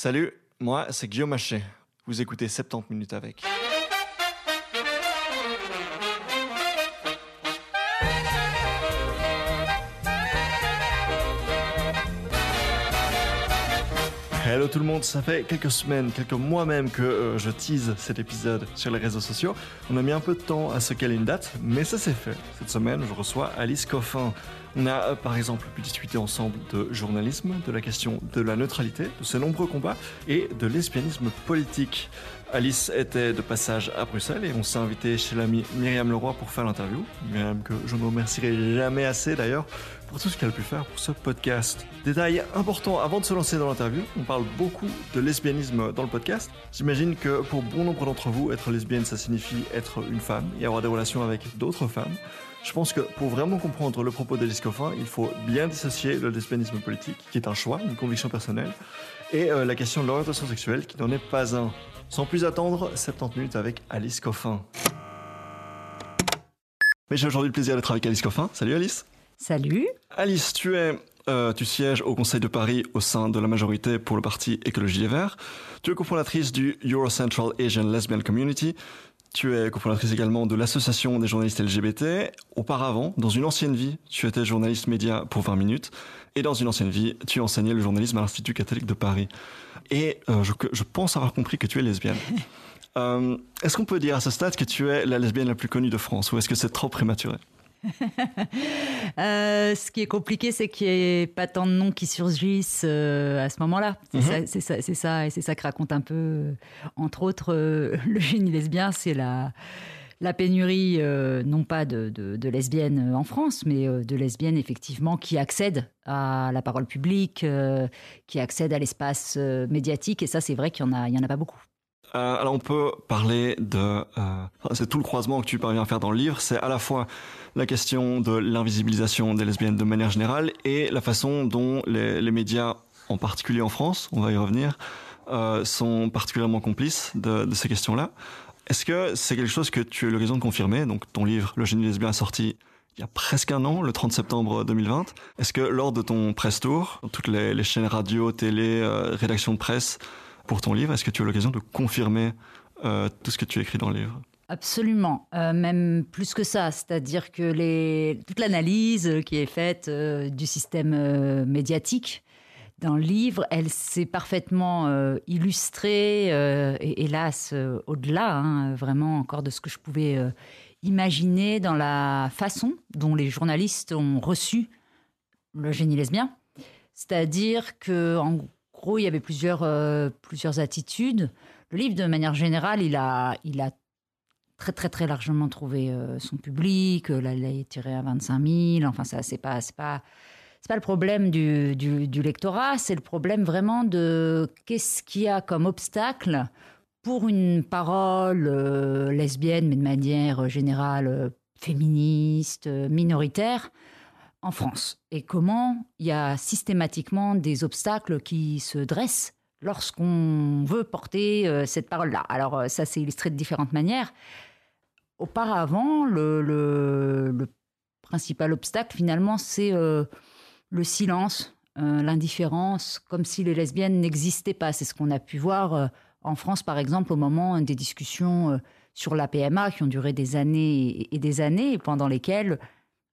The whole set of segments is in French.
Salut, moi c'est Guillaume Haché. Vous écoutez 70 minutes avec. Hello tout le monde, ça fait quelques semaines, quelques mois même que euh, je tease cet épisode sur les réseaux sociaux. On a mis un peu de temps à se caler une date, mais ça s'est fait. Cette semaine, je reçois Alice Coffin. On a euh, par exemple pu discuter ensemble de journalisme, de la question de la neutralité, de ses nombreux combats et de l'espianisme politique. Alice était de passage à Bruxelles et on s'est invité chez l'ami Myriam Leroy pour faire l'interview. Myriam que je ne remercierai jamais assez d'ailleurs pour tout ce qu'elle a pu faire pour ce podcast. Détail important avant de se lancer dans l'interview, on parle beaucoup de lesbianisme dans le podcast. J'imagine que pour bon nombre d'entre vous, être lesbienne ça signifie être une femme et avoir des relations avec d'autres femmes. Je pense que pour vraiment comprendre le propos d'Alice Coffin, il faut bien dissocier le lesbianisme politique, qui est un choix, une conviction personnelle, et euh, la question de l'orientation sexuelle, qui n'en est pas un. Sans plus attendre, 70 minutes avec Alice Coffin. Mais j'ai aujourd'hui le plaisir d'être avec Alice Coffin. Salut Alice. Salut. Alice, tu es euh, tu sièges au Conseil de Paris au sein de la majorité pour le parti Écologie Les Verts. Tu es cofondatrice du Eurocentral Asian Lesbian Community. Tu es cofondatrice également de l'Association des journalistes LGBT. Auparavant, dans une ancienne vie, tu étais journaliste média pour 20 minutes. Et dans une ancienne vie, tu enseignais le journalisme à l'Institut catholique de Paris. Et euh, je, je, pense avoir compris que tu es lesbienne. euh, est-ce qu'on peut dire à ce stade que tu es la lesbienne la plus connue de France ou est-ce que c'est trop prématuré? euh, ce qui est compliqué, c'est qu'il n'y ait pas tant de noms qui surgissent euh, à ce moment-là. C'est mm -hmm. ça, ça, ça, et c'est ça que raconte un peu, euh, entre autres, euh, le génie lesbien, c'est la, la pénurie, non pas de, de, de, lesbiennes en France, mais de lesbiennes effectivement qui accèdent à la parole publique, qui accèdent à l'espace médiatique. Et ça, c'est vrai qu'il n'y en, en, a pas beaucoup. Euh, alors on peut parler de... Euh, c'est tout le croisement que tu parviens à faire dans le livre. C'est à la fois la question de l'invisibilisation des lesbiennes de manière générale et la façon dont les, les médias, en particulier en France, on va y revenir, euh, sont particulièrement complices de, de ces questions-là. Est-ce que c'est quelque chose que tu as eu l'occasion de confirmer? Donc ton livre Le génie lesbien sorti il y a presque un an, le 30 septembre 2020. Est-ce que lors de ton press tour, toutes les, les chaînes radio, télé, euh, rédaction de presse, pour ton livre. Est-ce que tu as l'occasion de confirmer euh, tout ce que tu écris dans le livre? Absolument, euh, même plus que ça, c'est-à-dire que les, toute l'analyse qui est faite euh, du système médiatique dans le livre, elle s'est parfaitement illustrée, et hélas, au-delà, hein, vraiment encore de ce que je pouvais imaginer dans la façon dont les journalistes ont reçu le génie lesbien. C'est-à-dire que, en gros, il y avait plusieurs, euh, plusieurs attitudes. Le livre, de manière générale, il a, il a très, très, très largement trouvé euh, son public. Là, il est tiré à 25 000. Enfin, ça, c'est pas, c'est pas, c'est pas le problème du, du, du lectorat. C'est le problème vraiment de qu'est-ce qu'il y a comme obstacle pour une parole euh, lesbienne, mais de manière générale euh, féministe, euh, minoritaire en France et comment il y a systématiquement des obstacles qui se dressent lorsqu'on veut porter euh, cette parole-là. Alors euh, ça s'est illustré de différentes manières. Auparavant, le, principal obstacle finalement c'est euh, le silence, l'indifférence, comme si les lesbiennes n'existaient pas. C'est ce qu'on a pu voir en France par exemple au moment des discussions sur la PMA qui ont duré des années et des années pendant lesquelles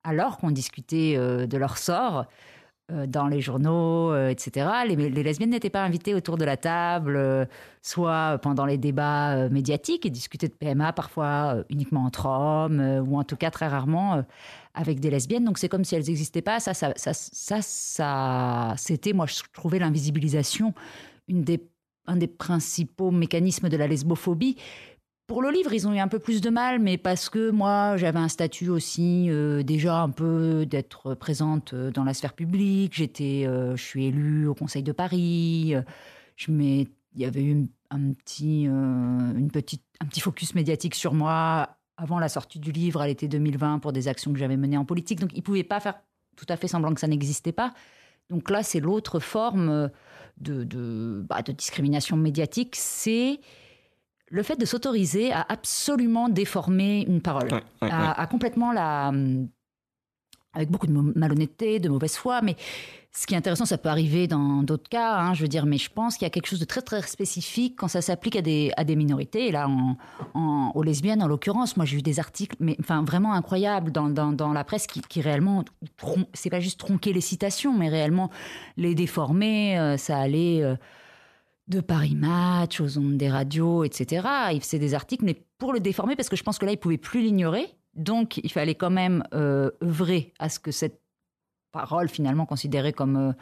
alors qu'on discutait euh, de leur sort euh, dans les journaux, euh, etc., les, les lesbiennes n'étaient pas invitées autour de la table, soit pendant les débats médiatiques et discuter de PMA parfois uniquement entre hommes, ou en tout cas très rarement avec des lesbiennes. Donc c'est comme si elles n'existaient pas. Ça, ça, ça, ça, ça c'était, moi, je trouvais l'invisibilisation une des, un des principaux mécanismes de la lesbophobie. Pour le livre, ils ont eu un peu plus de mal, mais parce que moi, j'avais un statut aussi euh, déjà un peu d'être présente euh, dans la sphère publique. J'étais, euh, je suis élue au Conseil de Paris. Il y avait eu un petit, une petite, un petit focus médiatique sur moi avant la sortie du livre à l'été 2020 pour des actions que j'avais menées en politique. Donc, ils pouvaient pas faire tout à fait semblant que ça n'existait pas. Donc là, c'est l'autre forme de, de, bah, de discrimination médiatique, c'est le fait de s'autoriser à absolument déformer une parole, ouais, ouais, à, ouais. à, complètement la, avec beaucoup de malhonnêteté, de mauvaise foi, mais ce qui est intéressant, ça peut arriver dans d'autres cas, hein, je veux dire, mais je pense qu'il y a quelque chose de très très spécifique quand ça s'applique à des, à des minorités. Et là, en, aux lesbiennes, en l'occurrence, moi j'ai vu des articles, mais enfin vraiment incroyables dans, dans, dans la presse qui, qui réellement, c'est pas juste tronquer les citations, mais réellement les déformer. Euh, ça allait euh, de Paris Match aux ondes des radios, etc. Il faisait des articles, mais pour le déformer, parce que je pense que là, il pouvait plus l'ignorer. Donc, il fallait quand même euh, œuvrer à ce que cette parole finalement considérée comme euh,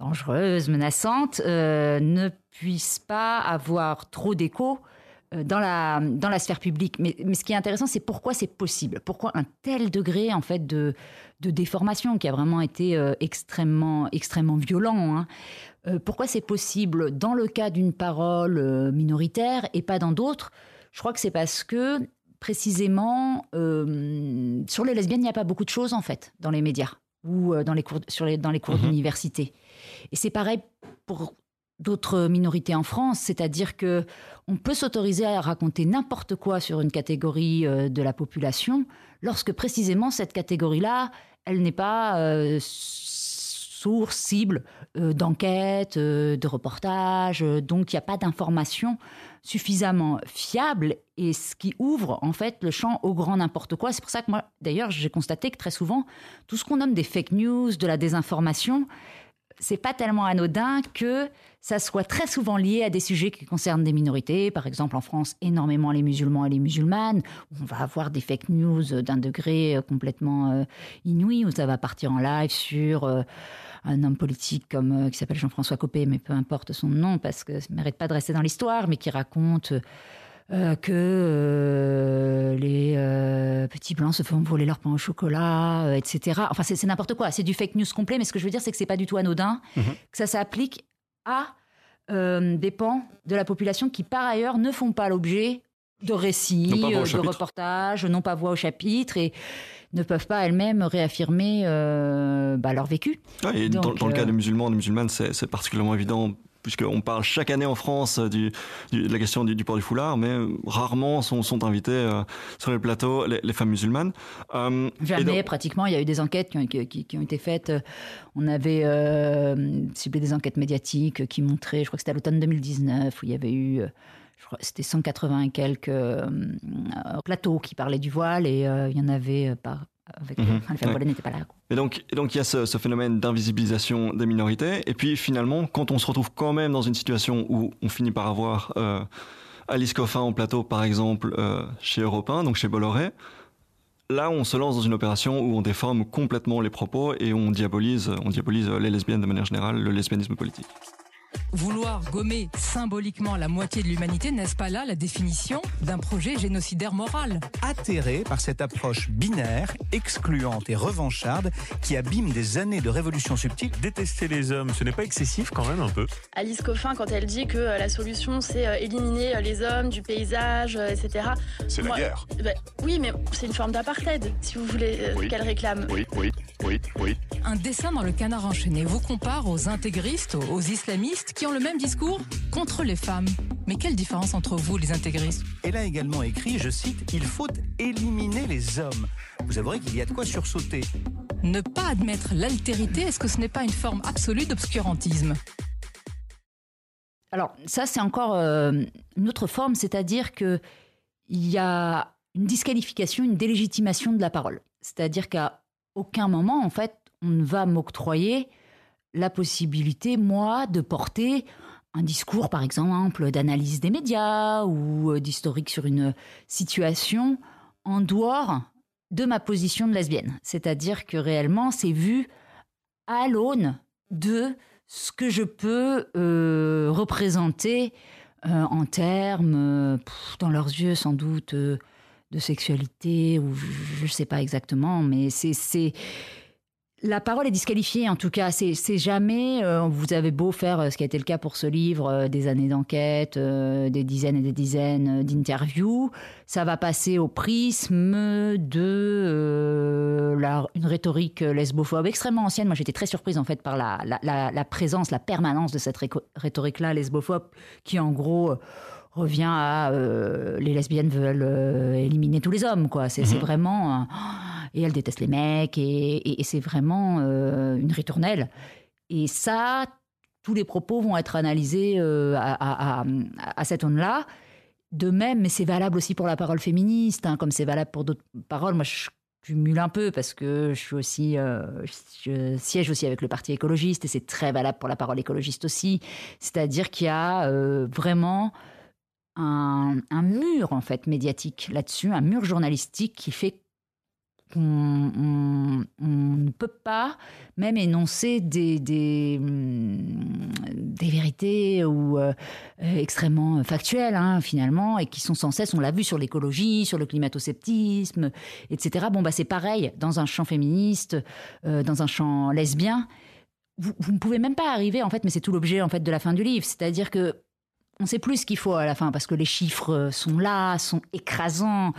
dangereuse, menaçante, euh, ne puisse pas avoir trop d'écho dans la, dans la sphère publique. Mais, mais ce qui est intéressant, c'est pourquoi c'est possible? Pourquoi un tel degré en fait de, de déformation qui a vraiment été extrêmement, extrêmement violent. Hein? pourquoi c'est possible dans le cas d'une parole minoritaire et pas dans d'autres? Je crois que c'est parce que précisément, sur les lesbiennes, il n'y a pas beaucoup de choses en fait dans les médias ou euh, dans les cours, sur les, dans les cours mhm. d'université. Et c'est pareil pour d'autres minorités en France, c'est-à-dire que on peut s'autoriser à raconter n'importe quoi sur une catégorie euh, de la population lorsque précisément cette catégorie-là, elle n'est pas euh, source, cible d'enquête, de reportage, donc il n'y a pas d'information suffisamment fiable et ce qui ouvre en fait le champ au grand n'importe quoi. C'est pour ça que moi, d'ailleurs, j'ai constaté que très souvent, tout ce qu'on nomme des fake news, de la désinformation, c'est pas tellement anodin que ça soit très souvent lié à des sujets qui concernent des minorités. Par exemple, en France, énormément les musulmans et les musulmanes. Où on va avoir des fake news d'un degré complètement euh, inouï, où ça va partir en live sur euh, un homme politique comme euh, qui s'appelle Jean-François Copé, mais peu importe son nom parce que ça ne mérite pas de rester dans l'histoire, mais qui raconte euh, que euh, les petits blancs se font voler leur pain au chocolat, etc. Enfin, c'est n'importe quoi. C'est du fake news complet. Mais ce que je veux dire, c'est que c'est pas du tout anodin, mhm. que ça s'applique à des pans de la population qui, par ailleurs, ne font pas l'objet de récits, de reportages, n'ont pas voix au chapitre et ne peuvent pas elles-mêmes réaffirmer euh, bah, leur vécu. et dans, le cas euh, des musulmans, des musulmanes, c'est particulièrement évident puisqu'on parle chaque année en France du, de la question du, port du foulard, mais rarement sont, sont invités euh, sur les plateaux les, femmes musulmanes. Jamais, pratiquement. Il y a eu des enquêtes qui ont, qui, ont été faites. On avait ciblé des enquêtes médiatiques qui montraient, je crois que c'était à l'automne 2019, où il y avait eu c'était 180 et quelques euh, plateaux qui parlaient du voile et euh, il y en avait euh, avec mhm. pas là. Et donc, et donc il y a ce, phénomène d'invisibilisation des minorités. Et puis finalement, quand on se retrouve quand même dans une situation où on finit par avoir Alice Coffin en plateau, par exemple, chez Europe 1, donc chez Bolloré, là on se lance dans une opération où on déforme complètement les propos et on diabolise, on diabolise les lesbiennes de manière générale, le lesbianisme politique. Vouloir gommer symboliquement la moitié de l'humanité, n'est-ce pas là la définition d'un projet génocidaire moral Atterré par cette approche binaire, excluante et revancharde qui abîme des années de révolution subtile. Détester les hommes, ce n'est pas excessif quand même un peu Alice Coffin, quand elle dit que euh, la solution c'est euh, éliminer euh, les hommes du paysage, etc. C'est la guerre. Bah, oui, mais c'est une forme d'apartheid, si vous voulez, qu'elle réclame. Oui, oui, oui, oui. Un dessin dans le canard enchaîné vous compare aux intégristes, aux islamistes qui ont le même discours contre les femmes. Mais quelle différence entre vous, les intégristes? Elle a également écrit, je cite, Il faut éliminer les hommes. Vous avouerez qu'il y a de quoi sursauter. Ne pas admettre l'altérité, est-ce que ce n'est pas une forme absolue d'obscurantisme? Alors, ça, c'est encore euh, une autre forme, c'est-à-dire qu'il y a une disqualification, une délégitimation de la parole. C'est-à-dire qu'à aucun moment, en fait, on ne va m'octroyer la possibilité, moi, de porter un discours, par exemple, d'analyse des médias ou euh, d'historique sur une situation en dehors de ma position de lesbienne. C'est-à-dire que réellement, c'est vu à l'aune de ce que je peux euh, représenter euh, en termes, dans leurs yeux sans doute, de sexualité, ou je ne sais pas exactement, mais c'est la parole est disqualifiée, en tout cas. C'est jamais. Euh, vous avez beau faire euh, ce qui a été le cas pour ce livre, euh, des années d'enquête, des dizaines et des dizaines d'interviews. Ça va passer au prisme de une rhétorique lesbophobe extrêmement ancienne. Moi, j'étais très surprise en fait par la, la présence, la permanence de cette rhétorique-là lesbophobe, qui en gros revient à les lesbiennes veulent éliminer tous les hommes, quoi. C'est mhm. vraiment et elle déteste les mecs, et, c'est vraiment une ritournelle. Et ça, tous les propos vont être analysés à, à, cette onde-là. De même, mais c'est valable aussi pour la parole féministe, hein, comme c'est valable pour d'autres paroles. Moi, je cumule un peu parce que je suis aussi, euh, je siège aussi avec le parti écologiste et c'est très valable pour la parole écologiste aussi. C'est-à-dire qu'il y a euh, vraiment un, un, mur en fait médiatique là-dessus, un mur journalistique qui fait on, ne peut pas même énoncer des, des, mm, vérités ou euh, extrêmement factuelles hein, finalement et qui sont sans cesse, on l'a vu sur l'écologie, sur le climato-sceptisme, etc. Bon bah c'est pareil dans un champ féministe, euh, dans un champ lesbien. Vous, vous ne pouvez même pas arriver en fait, mais c'est tout l'objet en fait de la fin du livre, c'est-à-dire que on sait plus ce qu'il faut à la fin parce que les chiffres euh, sont là, sont écrasants,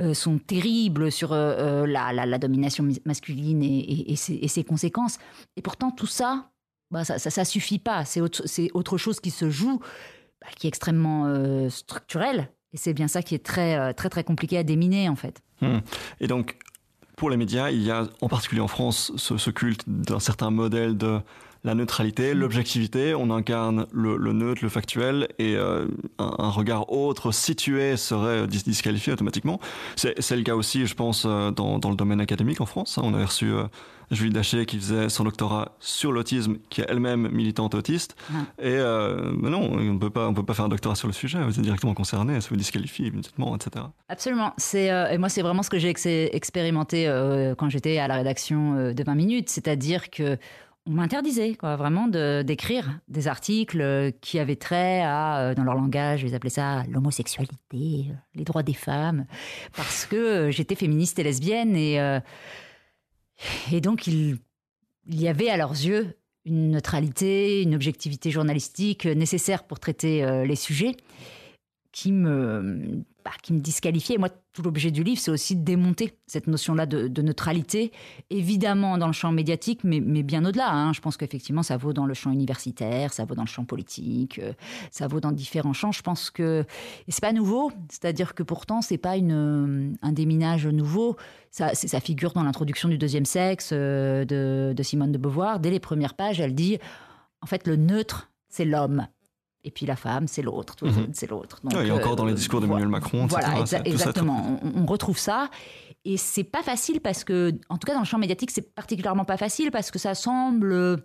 euh, sont terribles sur euh, la, domination masculine et, ses, conséquences. Et pourtant, tout ça, bah, ça, ça, suffit pas. C'est autre, chose qui se joue, bah, qui est extrêmement structurel. Et c'est bien ça qui est très, très, très compliqué à déminer, en fait. Hmm. Et donc, pour les médias, il y a en particulier en France ce culte d'un certain modèle de la neutralité, l'objectivité. On incarne le, neutre, le factuel, et euh, un, regard autre, situé, serait disqualifié automatiquement. C'est le cas aussi, je pense, euh, dans, le domaine académique en France. Hein. On a reçu euh, Julie Daché qui faisait son doctorat sur l'autisme, qui est elle-même militante autiste. Ah. Et non, on peut pas, on peut pas faire un doctorat sur le sujet. Vous êtes directement concerné, ça vous disqualifie immédiatement, etc. Absolument. C'est et moi, c'est vraiment ce que j'ai expérimenté quand j'étais à la rédaction de 20 minutes, c'est-à-dire que on m'interdisait quoi, vraiment d'écrire des articles euh, qui avaient trait à, euh, dans leur langage, ils appelaient ça l'homosexualité, euh, les droits des femmes, parce que j'étais féministe et lesbienne et, donc il, il y avait à leurs yeux une neutralité, une objectivité journalistique nécessaire pour traiter les sujets qui me qui me disqualifiait. Moi, tout l'objet du livre, c'est aussi de démonter cette notion-là de, neutralité, évidemment dans le champ médiatique, mais, bien au-delà. Hein. Je pense qu'effectivement, ça vaut dans le champ universitaire, ça vaut dans le champ politique, euh, ça vaut dans différents champs. Je pense que c'est pas nouveau, c'est-à-dire que pourtant, c'est pas une, un déminage nouveau. Ça, figure dans l'introduction du deuxième sexe euh, de Simone de Beauvoir. Dès les premières pages, elle dit, en fait, le neutre, c'est l'homme. Et puis la femme, c'est l'autre, mhm. c'est l'autre. et encore dans les euh, discours d'Emmanuel Macron, voilà, exactement. on, retrouve ça. Et c'est pas facile parce que, en tout cas dans le champ médiatique, c'est particulièrement pas facile parce que ça semble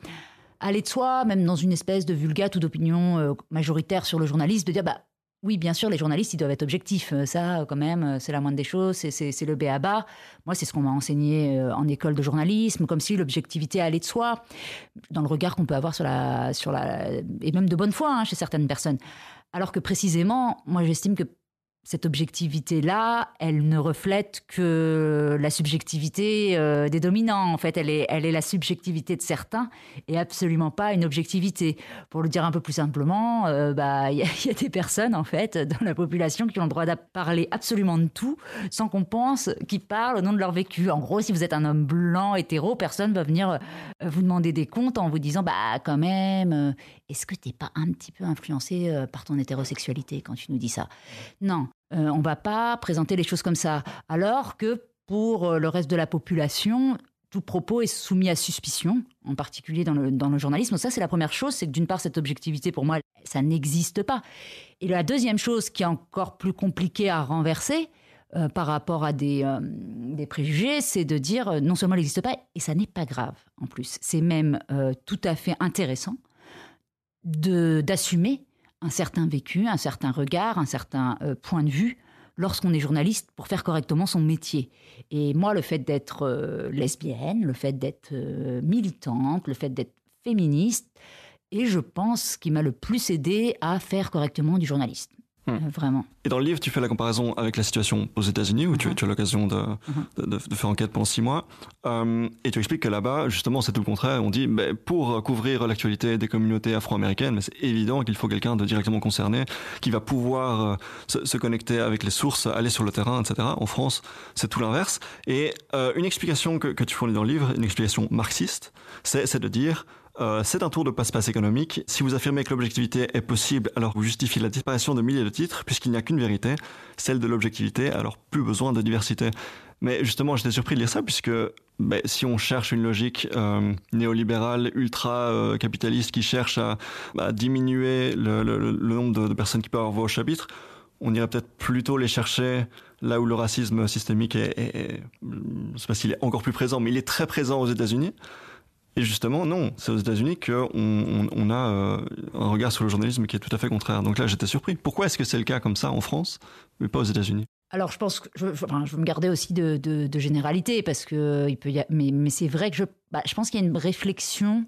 aller de soi, même dans une espèce de vulgate ou d'opinion euh, majoritaire sur le journaliste, de dire bah oui, bien sûr, les journalistes, ils doivent être objectifs. Euh, ça, quand même, euh, c'est la moindre des choses, c'est le béaba. Moi, c'est ce qu'on m'a enseigné euh, en école de journalisme, comme si l'objectivité allait de soi, dans le regard qu'on peut avoir sur la, sur la. et même de bonne foi hein, chez certaines personnes. Alors que précisément, moi, j'estime que cette objectivité-là, elle ne reflète que la subjectivité euh, des dominants. En fait, elle est, elle est la subjectivité de certains et absolument pas une objectivité. Pour le dire un peu plus simplement, euh, bah, il y, a des personnes, en fait, dans la population qui ont le droit de parler absolument de tout sans qu'on pense qu'ils parlent au nom de leur vécu. En gros, si vous êtes un homme blanc, hétéro, personne va venir euh, vous demander des comptes en vous disant, bah, quand même, est-ce que t'es pas un petit peu influencé par ton hétérosexualité quand tu nous dis ça? Non. Euh, on va pas présenter les choses comme ça. Alors que pour euh, le reste de la population, tout propos est soumis à suspicion, en particulier dans le, journalisme. Ça, c'est la première chose, c'est que d'une part, cette objectivité, pour moi, ça n'existe pas. Et la deuxième chose qui est encore plus compliquée à renverser, euh, par rapport à des, préjugés, c'est de dire non seulement elle n'existe pas, et ça n'est pas grave en plus. C'est même tout à fait intéressant d'assumer un certain vécu, un certain regard, un certain euh, point de vue lorsqu'on est journaliste pour faire correctement son métier. Et moi, le fait d'être euh, lesbienne, le fait d'être euh, militante, le fait d'être féministe, et je pense qui m'a le plus aidé à faire correctement du journalisme. Hmm. Euh, vraiment. Et dans le livre, tu fais la comparaison avec la situation aux États-Unis, où tu, uh-huh. as l'occasion uh-huh. de, de, faire enquête pendant six mois. Euh, et tu expliques que là-bas, justement, c'est tout le contraire. On dit, ben, pour couvrir l'actualité des communautés afro-américaines, c'est évident qu'il faut quelqu'un de directement concerné, qui va pouvoir euh, se, connecter avec les sources, aller sur le terrain, etc. En France, c'est tout l'inverse. Et une explication que, que tu fournis dans le livre, une explication marxiste, c'est de dire, euh, c'est un tour de passe-passe économique. Si vous affirmez que l'objectivité est possible, alors vous justifiez la disparition de milliers de titres, puisqu'il n'y a qu'une vérité, celle de l'objectivité, alors plus besoin de diversité. Mais justement, j'étais surpris de lire ça, puisque ben, si on cherche une logique euh, néolibérale, ultra-capitaliste, qui cherche à, bah, diminuer le, nombre de, personnes qui peuvent avoir voix au chapitre, on irait peut-être plutôt les chercher là où le racisme systémique est, est, je sais pas s'il est encore plus présent, mais il est très présent aux États-Unis. Et justement, non, c'est aux États-Unis qu'on on, a euh, un regard sur le journalisme qui est tout à fait contraire. Donc là, j'étais surpris. Pourquoi est-ce que c'est le cas comme ça en France, mais pas aux États-Unis? Alors, je pense que je, enfin, je veux me garder aussi de, généralité parce que il peut y mais, c'est vrai que je, bah, je pense qu'il y a une réflexion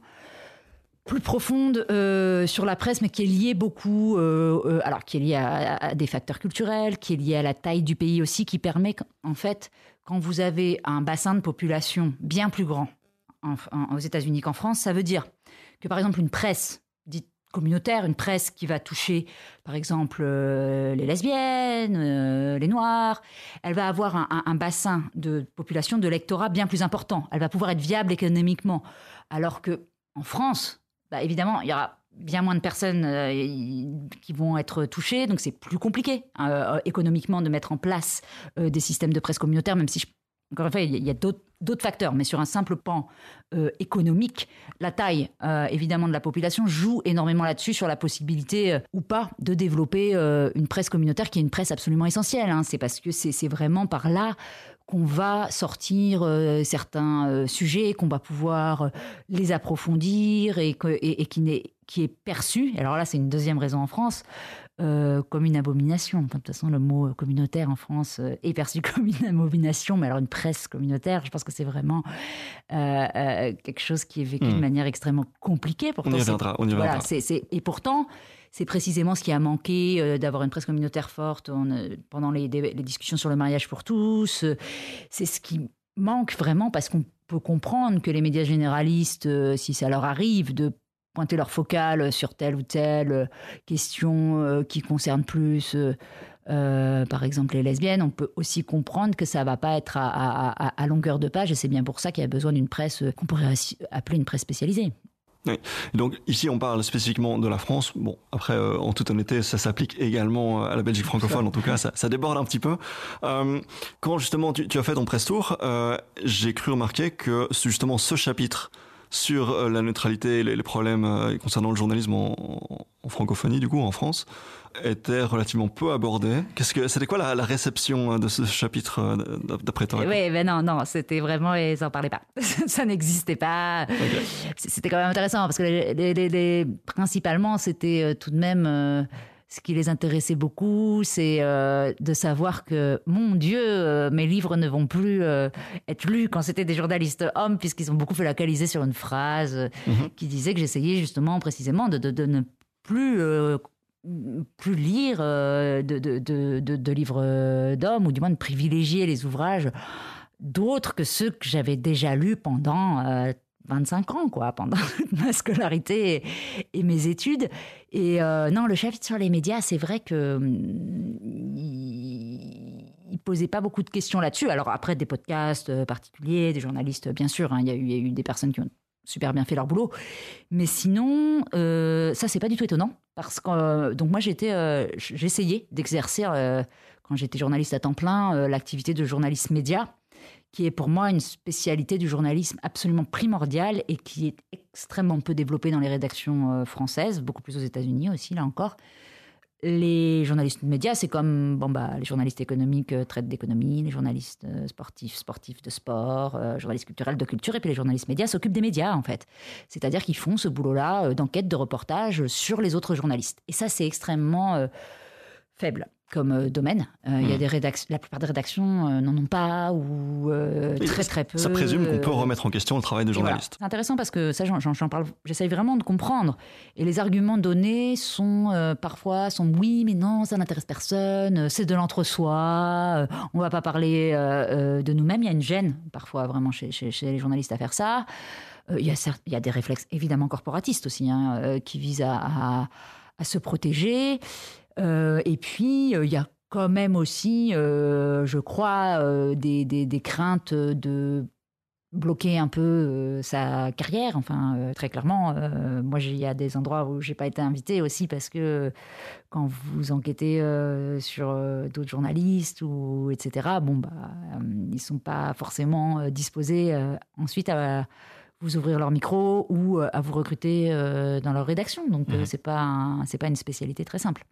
plus profonde euh, sur la presse, mais qui est liée beaucoup, euh, alors qui est liée à, des facteurs culturels, qui est liée à la taille du pays aussi, qui permet en fait, quand vous avez un bassin de population bien plus grand aux États-Unis qu'en France, ça veut dire que par exemple une presse dite communautaire, une presse qui va toucher par exemple euh, les lesbiennes, euh, les noirs, elle va avoir un, bassin de population, de lectorat bien plus important. Elle va pouvoir être viable économiquement. Alors que en France, bah, évidemment, il y aura bien moins de personnes euh, qui vont être touchées, donc c'est plus compliqué économiquement de mettre en place des systèmes de presse communautaire, même si je encore une fois, il y a d'autres facteurs, mais sur un simple pan euh, économique, la taille euh, évidemment de la population joue énormément là-dessus sur la possibilité euh, ou pas de développer une presse communautaire qui est une presse absolument essentielle. Hein. C'est parce que c'est vraiment par là qu'on va sortir certains sujets, qu'on va pouvoir les approfondir et, qui est perçu. Alors là, c'est une deuxième raison en France euh, comme une abomination. de toute façon, le mot euh, communautaire en France euh, est perçu comme une abomination, mais alors une presse communautaire, je pense que c'est vraiment quelque chose qui est vécu de hmm. manière extrêmement compliquée. Pourtant, on y reviendra. On y voilà, et pourtant, c'est précisément ce qui a manqué d'avoir une presse communautaire forte pendant les, les, discussions sur le mariage pour tous. c'est ce qui manque vraiment parce qu'on peut comprendre que les médias généralistes, si ça leur arrive de pointer leur focale sur telle ou telle euh, question euh, qui concerne plus, euh, par exemple, les lesbiennes, on peut aussi comprendre que ça va pas être à, longueur de page, et c'est bien pour ça qu'il y a besoin d'une presse qu'on pourrait appeler une presse spécialisée. Donc ici, on parle spécifiquement de la France. Bon, après, en toute honnêteté, ça s'applique également à la Belgique francophone. En tout cas, ça, déborde un petit peu. quand justement tu, tu, as fait ton press tour, j'ai cru remarquer que justement ce chapitre sur euh, la neutralité et les, problèmes euh, concernant le journalisme en, francophonie, du coup, en France, était relativement peu abordé. Qu'est-ce que c'était quoi la, réception hein, de ce chapitre euh, d'après toi? Oui, mais non, non, c'était vraiment ils n'en parlaient pas. ça n'existait pas. C'était quand même intéressant parce que les, principalement c'était tout de même ce qui les intéressait beaucoup, c'est euh, de savoir que, mon Dieu, euh, mes livres ne vont plus euh, être lus quand c'était des journalistes hommes, puisqu'ils ont beaucoup focalisé sur une phrase mhm. qui disait que j'essayais justement précisément de, de, ne plus, plus lire de, de livres d'hommes, ou du moins de privilégier les ouvrages d'autres que ceux que j'avais déjà lus pendant 25 ans, quoi, pendant ma scolarité et, mes études. Et euh, non, le chapitre sur les médias, c'est vrai que hum, il, posait pas beaucoup de questions là-dessus. Alors après, des podcasts euh, particuliers, des journalistes, bien sûr, hein, il, y a eu, des personnes qui ont super bien fait leur boulot. Mais sinon, euh, ça, c'est pas du tout étonnant. Parce que, euh, donc moi, j'étais, j'essayais d'exercer, quand j'étais journaliste à temps plein, l'activité de journaliste média qui est pour moi une spécialité du journalisme absolument primordiale et qui est extrêmement peu développée dans les rédactions euh, françaises, beaucoup plus aux États-Unis aussi, là encore. Les journalistes médias, c'est comme bon bah, les journalistes économiques euh, traitent d'économie, les journalistes euh, sportifs, sportifs de sport, journalistes culturels de culture, et puis les journalistes médias s'occupent des médias en fait. C'est-à-dire qu'ils font ce boulot-là d'enquête, de reportage sur les autres journalistes. Et ça, c'est extrêmement faible comme euh, domaine. Euh, y a hmm. des rédactions, la plupart des rédactions euh, n'en ont pas ou très très peu. Ça présume qu'on peut remettre en question le travail de journaliste. C'est intéressant parce que ça, j'en parle, j'essaye vraiment de comprendre. Et les arguments donnés sont parfois sont oui, mais non, ça n'intéresse personne, c'est de l'entre-soi, on va pas parler de nous-mêmes. Il y a une gêne parfois vraiment chez, chez, les journalistes à faire ça. Il y, a il y a des réflexes évidemment corporatistes aussi hein, qui visent à, à, à se protéger. Euh, et puis, euh, il y a quand même aussi, euh, je crois, des, des, craintes de bloquer un peu euh, sa carrière. Enfin, euh, très clairement, euh, moi, il y a des endroits où j'ai pas été invitée aussi parce que quand vous enquêtez sur d'autres journalistes ou etc. Bon, bah, ils sont pas forcément disposés ensuite à vous ouvrir leur micro ou à vous recruter dans leur rédaction. Donc, Mhm. c'est pas c'est pas une spécialité très simple.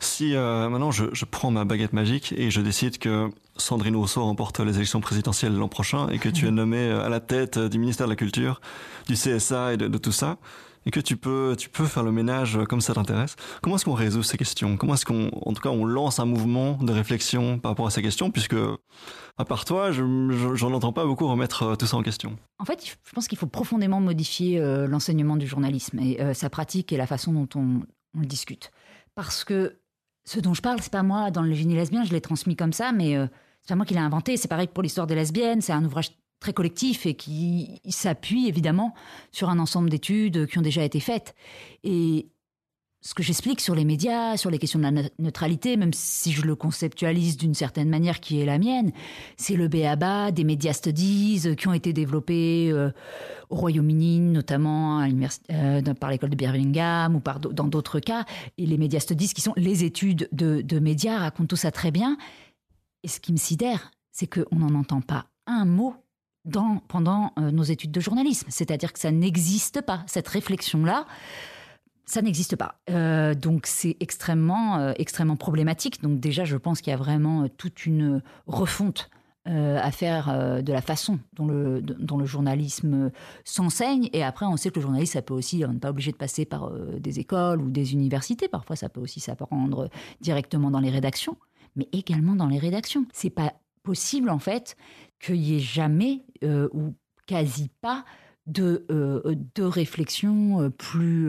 Si euh, maintenant je, je prends ma baguette magique et je décide que Sandrine Rousseau remporte les élections présidentielles l'an prochain et que tu es nommée à la tête du ministère de la Culture, du CSA et de, de tout ça, et que tu peux, tu peux faire le ménage comme ça t'intéresse, comment est-ce qu'on résout ces questions? Comment est-ce qu'on, en tout cas, on lance un mouvement de réflexion par rapport à ces questions Puisque, à part toi, je, je- j'en entends pas beaucoup remettre euh, tout ça en question. En fait, je pense qu'il faut profondément modifier euh, l'enseignement du journalisme et euh, sa pratique et la façon dont on, on le discute. Parce que ce dont je parle, c'est pas moi dans le génie lesbien, je l'ai transmis comme ça, mais euh, c'est pas moi qui l'ai inventé. C'est pareil pour l'histoire des lesbiennes, c'est un ouvrage très collectif et qui s'appuie évidemment sur un ensemble d'études qui ont déjà été faites. Et ce que j'explique sur les médias, sur les questions de la ne- neutralité, même si je le conceptualise d'une certaine manière qui est la mienne, c'est le béaba des médias studies euh, qui ont été développés euh, au Royaume-Uni, notamment euh, par l'école de Birmingham ou dans d'autres cas. Et les médias studies, qui sont les études de, de médias, racontent tout ça très bien. Et ce qui me sidère, c'est qu'on n'en entend pas un mot dans, pendant nos études de journalisme. C'est-à-dire que ça n'existe pas. Cette réflexion-là, ça n'existe pas. Euh, donc c'est extrêmement, euh, extrêmement problématique. Donc déjà, je pense qu'il y a vraiment euh, toute une refonte à faire de la façon dont le, dont le journalisme s'enseigne. Et après, on sait que le journalisme, ça peut aussi, on n'est pas obligé de passer par des écoles ou des universités. Parfois, ça peut aussi s'apprendre directement dans les rédactions, mais également dans les rédactions. C'est pas possible, en fait, qu'il y ait jamais ou quasi pas de, de réflexion plus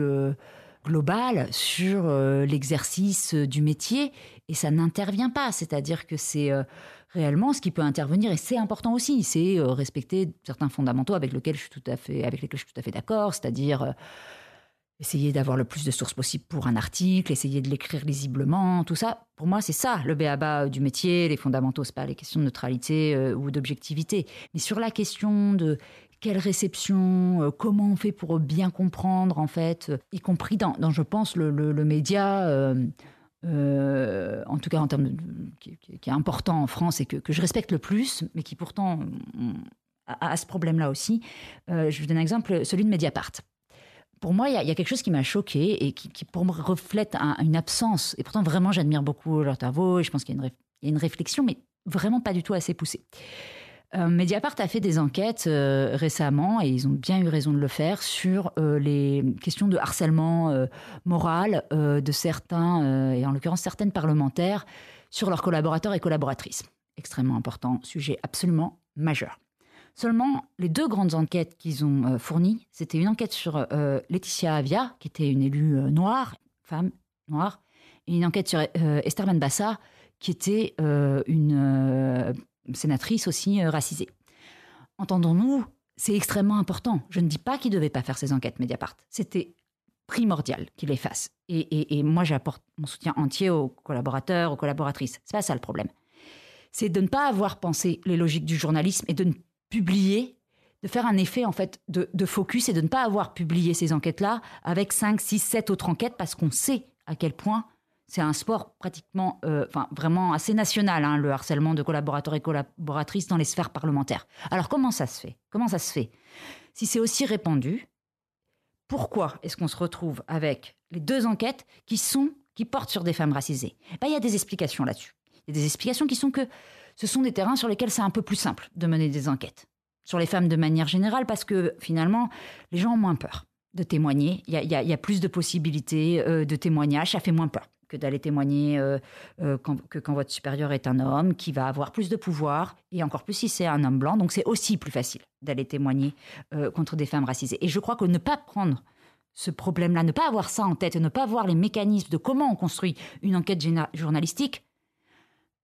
globale sur euh, l'exercice euh, du métier et ça n'intervient pas. C'est-à-dire que c'est euh, réellement ce qui peut intervenir et c'est important aussi. C'est respecter certains fondamentaux avec lesquels je suis tout à fait, avec lesquels je suis tout à fait d'accord, c'est-à-dire essayer d'avoir le plus de sources possible pour un article, essayer de l'écrire lisiblement, tout ça. Pour moi, c'est ça le béaba du métier, les fondamentaux, c'est pas les questions de neutralité ou d'objectivité, mais sur la question de quelle réception, euh, comment on fait pour bien comprendre en fait, euh, y compris dans, je pense, le, média. euh, en tout cas en termes qui, est important en France et que, que je respecte le plus, mais qui pourtant mm, a, ce problème-là aussi. Je vous donne un exemple, celui de Mediapart. Pour moi, il y, a- quelque chose qui m'a choqué et qui, pour moi reflète un- une absence. Et pourtant, vraiment, j'admire beaucoup leurs travaux et je pense qu'il y a une réflexion, mais vraiment pas du tout assez poussée. Euh, Mediapart a fait des enquêtes euh, récemment, et ils ont bien eu raison de le faire, sur euh, les questions de harcèlement moral de certains, et en l'occurrence certaines parlementaires, sur leurs collaborateurs et collaboratrices. Extrêmement important, sujet absolument majeur. Seulement, les deux grandes enquêtes qu'ils ont fournies, c'était une enquête sur Laetitia Avia, qui était une élue noire, femme noire, et une enquête sur Esther Benbassa, qui était une sénatrice aussi euh, racisée. Entendons-nous, c'est extrêmement important. Je ne dis pas qu'il ne devait pas faire ces enquêtes Mediapart. C'était primordial qu'il les fasse. Et, et- moi, j'apporte mon soutien entier aux collaborateurs, aux collaboratrices. C'est pas ça le problème. C'est de ne pas avoir pensé les logiques du journalisme et de ne publier, de faire un effet en fait de, de focus et de ne pas avoir publié ces enquêtes-là avec 5, 6, 7 autres enquêtes parce qu'on sait à quel point c'est un sport pratiquement, euh, vraiment assez national, hein, le harcèlement de collaborateurs et collaboratrices dans les sphères parlementaires. Alors comment ça se fait? Comment ça se fait? Si c'est aussi répandu, pourquoi est-ce qu'on se retrouve avec les deux enquêtes qui sont qui portent sur des femmes racisées? Ben, Il y a des explications là-dessus. Il y a des explications qui sont que ce sont des terrains sur lesquels c'est un peu plus simple de mener des enquêtes. Sur les femmes de manière générale, parce que finalement, les gens ont moins peur de témoigner. Il y a plus de possibilités euh, de témoignage. Ça fait moins peur que d'aller témoigner euh, euh, quand, que quand votre supérieur est un homme, qui va avoir plus de pouvoir, et encore plus si c'est un homme blanc. Donc c'est aussi plus facile d'aller témoigner euh, contre des femmes racisées. Et je crois que ne pas prendre ce problème-là, ne pas avoir ça en tête ne pas voir les mécanismes de comment on construit une enquête journalistique,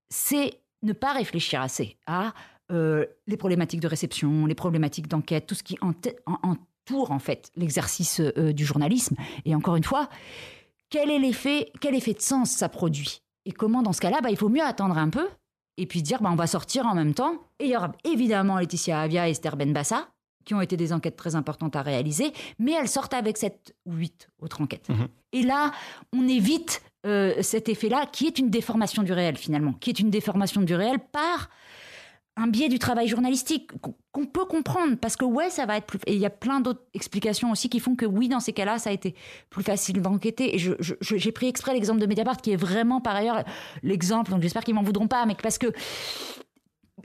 c'est ne pas réfléchir assez à les problématiques de réception, les problématiques d'enquête, tout ce qui entoure en fait l'exercice du journalisme. Et encore une fois, quel est l'effet, quel effet de sens ça produit Et comment dans ce cas-là, bah, il faut mieux attendre un peu et puis dire bah, on va sortir en même temps. Et il y aura évidemment Laetitia Avia et Esther Benbassa, qui ont été des enquêtes très importantes à réaliser, mais elles sortent avec 7 ou 8 autres enquêtes. Mhm. Et là, on évite euh, cet effet-là, qui est une déformation du réel finalement, qui est une déformation du réel par un biais du travail journalistique qu'on- peut comprendre parce que ouais ça va être plus et il y a plein d'autres explications aussi qui font que oui dans ces cas-là ça a été plus facile d'enquêter et je- je- je- j'ai pris exprès l'exemple de Mediapart qui est vraiment par ailleurs l'exemple donc j'espère qu'ils m'en voudront pas mais parce que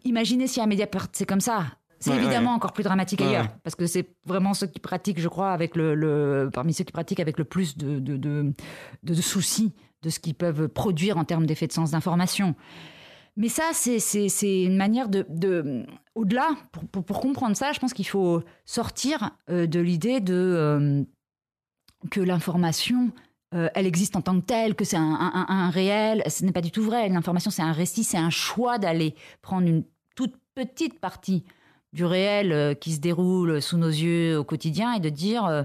imaginez si à Mediapart c'est comme ça c'est Ouais, évidemment ouais. encore plus dramatique ailleurs ouais. parce que c'est vraiment ceux qui pratiquent je crois avec le, le- parmi ceux qui pratiquent avec le plus de, de, de- de- de soucis de ce qu'ils peuvent produire en termes d'effet de sens d'information mais ça, c'est- une manière de... de- Au-delà, pour, comprendre ça, je pense qu'il faut sortir euh, de l'idée euh, que l'information, euh, elle existe en tant que telle, que c'est un, un- réel. Ce n'est pas du tout vrai. L'information, c'est un récit, c'est un choix d'aller prendre une toute petite partie du réel qui se déroule sous nos yeux au quotidien et de dire,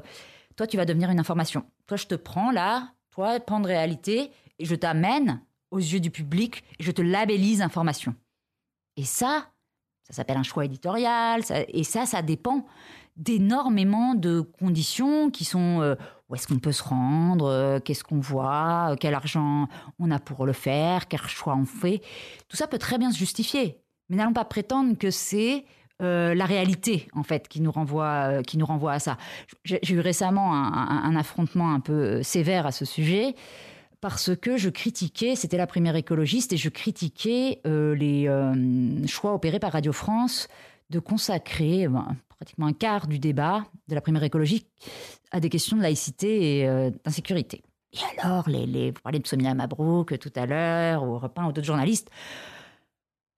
toi, tu vas devenir une information. Toi, je te prends là, toi, pan de réalité, et je t'amène aux yeux du public, je te labellise information. Et ça, ça s'appelle un choix éditorial, et ça, ça dépend d'énormément de conditions qui sont euh, où est-ce qu'on peut se rendre, euh, qu'est-ce qu'on voit, euh, quel argent on a pour le faire, quel choix on fait. Tout ça peut très bien se justifier, mais n'allons pas prétendre que c'est la réalité en fait qui nous renvoie, qui nous renvoie à ça. J'ai eu récemment un, affrontement un peu sévère à ce sujet parce que je critiquais, c'était la première écologiste, et je critiquais euh, les euh, choix opérés par Radio France de consacrer ben, pratiquement un quart du débat de la primaire écologie à des questions de laïcité et euh, d'insécurité. Et alors, les, vous parlez de Sonia Mabrouk tout à l'heure, ou 1, ou d'autres journalistes,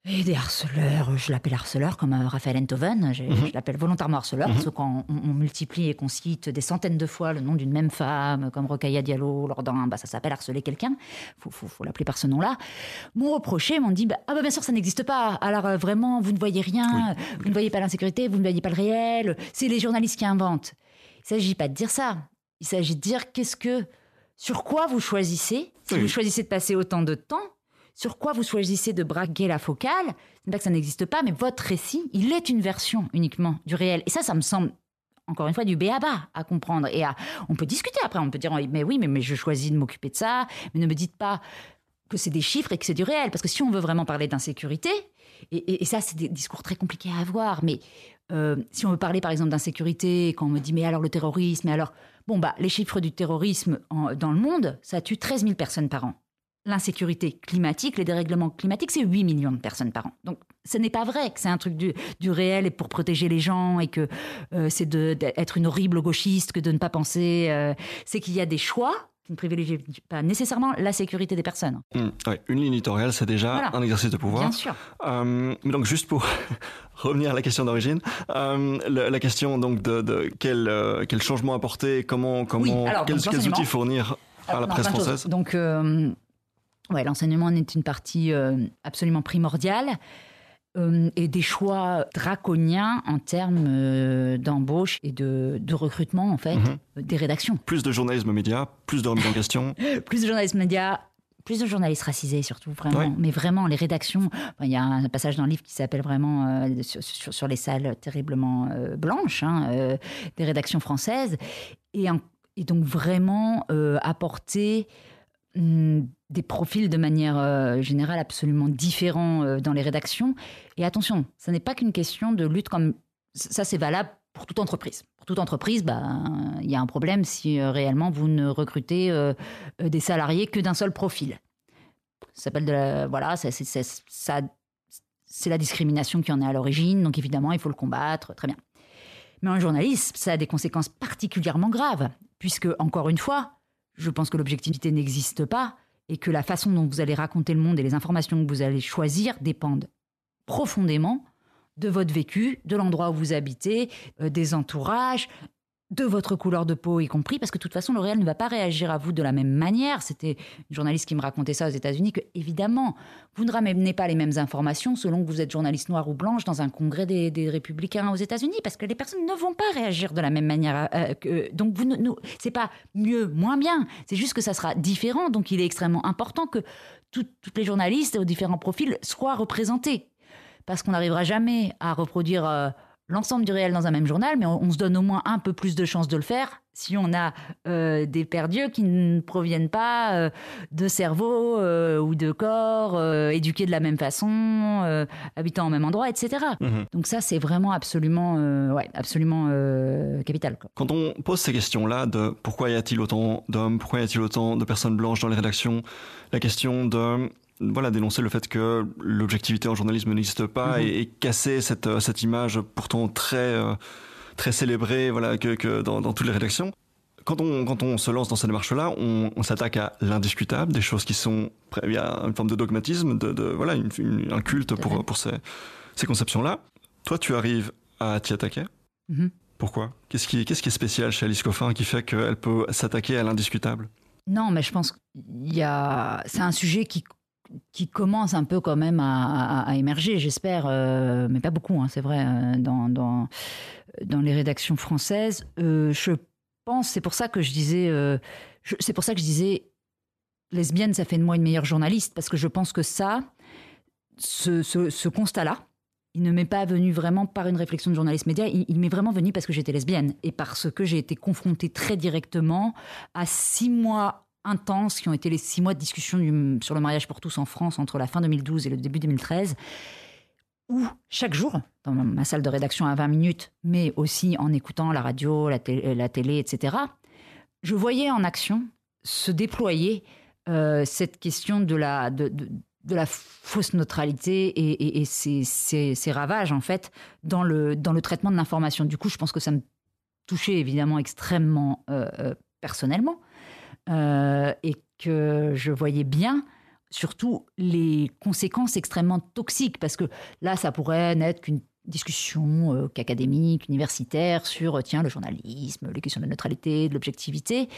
et des harceleurs, je l'appelle harceleur comme euh, Raphaël Enthoven, je, je l'appelle volontairement harceleur, parce que quand on, on multiplie et qu'on cite des centaines de fois le nom d'une même femme, comme Rokhaya Diallo, lors d'un, bah, ça s'appelle harceler quelqu'un, faut, faut, faut l'appeler par ce nom-là, m'ont reproché, m'ont dit, bah, ah bah bien sûr ça n'existe pas, alors euh, vraiment vous ne voyez rien, vous ne voyez pas l'insécurité, vous ne voyez pas le réel, c'est les journalistes qui inventent. Il ne s'agit pas de dire ça, il s'agit de dire qu'est-ce que, sur quoi vous choisissez, si Oui. vous choisissez de passer autant de temps, sur quoi vous choisissez de braquer la focale, c'est pas que ça n'existe pas, mais votre récit, il est une version uniquement du réel. Et ça, ça me semble encore une fois du béaba à comprendre. Et à, on peut discuter après, on peut dire mais oui, mais, je choisis de m'occuper de ça, mais ne me dites pas que c'est des chiffres et que c'est du réel. Parce que si on veut vraiment parler d'insécurité, et, et- et ça, c'est des discours très compliqués à avoir, mais euh, si on veut parler par exemple d'insécurité, quand on me dit mais alors le terrorisme, mais alors, bon, bah, les chiffres du terrorisme dans le monde, ça tue 13 000 personnes par an. L'insécurité climatique, les dérèglements climatiques, c'est 8 millions de personnes par an. Donc, ce n'est pas vrai que c'est un truc du, du réel et pour protéger les gens et que euh, c'est d'être une horrible gauchiste que de ne pas penser. euh, c'est qu'il y a des choix qui ne privilégient pas nécessairement la sécurité des personnes. Ouais, une ligne éditoriale, c'est déjà Voilà. un exercice de pouvoir. Bien sûr. Euh, mais donc juste pour revenir à la question d'origine, euh, la, la question donc de, de quel, euh, quel changement apporter, comment, comment, alors, quels, donc, quels l'enseignement. outils fournir à la non, presse française? Donc, ouais, l'enseignement en est une partie euh, absolument primordiale. euh, et des choix draconiens en termes euh, d'embauche et de, de recrutement, en fait, Mhm. des rédactions. Plus de journalisme média, plus de remise en question. Plus de journalistes médias, plus de journalistes racisés, surtout, vraiment. Mais vraiment, les rédactions. Il y a un passage dans le livre qui s'appelle vraiment euh, sur, sur- sur les salles terriblement euh, blanches hein, euh, des rédactions françaises. Et, en- et donc, vraiment apporter des profils de manière euh, générale absolument différents euh, dans les rédactions. Et attention, ce n'est pas qu'une question de lutte comme. Ça, c'est valable pour toute entreprise. Pour toute entreprise, bah, il y a un problème si euh, réellement vous ne recrutez des salariés que d'un seul profil. Ça s'appelle voilà, ça- c'est c'est- ça- c'est la discrimination qui en est à l'origine, donc évidemment, il faut le combattre, très bien. Mais en journalisme, ça a des conséquences particulièrement graves, puisque, encore une fois, je pense que l'objectivité n'existe pas et que la façon dont vous allez raconter le monde et les informations que vous allez choisir dépendent profondément de votre vécu, de l'endroit où vous habitez, euh, des entourages, de votre couleur de peau y compris, parce que de toute façon, le réel ne va pas réagir à vous de la même manière. C'était une journaliste qui me racontait ça aux États-Unis, que évidemment, vous ne ramenez pas les mêmes informations selon que vous êtes journaliste noire ou blanche dans un congrès des, républicains aux États-Unis, parce que les personnes ne vont pas réagir de la même manière. Euh, que, donc, vous, nous, c'est pas mieux, moins bien, c'est juste que ça sera différent. Donc, il est extrêmement important que toutes les journalistes aux différents profils soient représentés, parce qu'on n'arrivera jamais à reproduire. Euh, l'ensemble du réel dans un même journal, mais on, se donne au moins un peu plus de chances de le faire si on a euh, des perdus qui ne proviennent pas euh, de cerveau euh, ou de corps éduqués de la même façon, habitant au même endroit, etc. Mhm. Donc ça, c'est vraiment absolument, ouais, absolument capital. Quand on pose ces questions-là de pourquoi y a-t-il autant d'hommes, pourquoi y a-t-il autant de personnes blanches dans les rédactions, la question de voilà, dénoncer le fait que l'objectivité en journalisme n'existe pas mhm. et, casser cette, euh, cette image pourtant très, euh, très célébrée voilà, que, que dans, dans, toutes les rédactions. Quand on, quand on se lance dans cette démarche-là, on, on s'attaque à l'indiscutable, des choses qui sont... Il y a une forme de dogmatisme, de, de voilà, une, un culte pour, pour ces, ces conceptions-là. Toi, tu arrives à t'y attaquer? Mhm. Pourquoi? Qu'est-ce qui, qui est spécial chez Alice Coffin qui fait qu'elle peut s'attaquer à l'indiscutable? Non, mais je pense qu'il y a. C'est un sujet qui qui commence un peu quand même à, émerger, j'espère, euh, mais pas beaucoup, hein, c'est vrai, euh, dans, dans, les rédactions françaises. Euh, je pense, c'est pour ça que je disais, c'est pour ça que je disais, lesbienne, ça fait de moi une meilleure journaliste, parce que je pense que ça, ce, constat-là, il ne m'est pas venu vraiment par une réflexion de journaliste média, il m'est vraiment venu parce que j'étais lesbienne et parce que j'ai été confrontée très directement à six mois intenses qui ont été les six mois de discussion sur le mariage pour tous en France entre la fin 2012 et le début 2013, où chaque jour, dans ma salle de rédaction à 20 minutes, mais aussi en écoutant la radio, la, télé, etc., je voyais en action se déployer euh, cette question de la, de, la fausse neutralité et, et, ses, ravages, en fait, dans le, dans le traitement de l'information. Du coup, je pense que ça me touchait évidemment extrêmement euh, euh, personnellement. Euh, et que je voyais bien surtout les conséquences extrêmement toxiques, parce que là, ça pourrait n'être qu'une discussion euh, qu'académique, universitaire, sur, tiens, le journalisme, les questions de neutralité, de l'objectivité.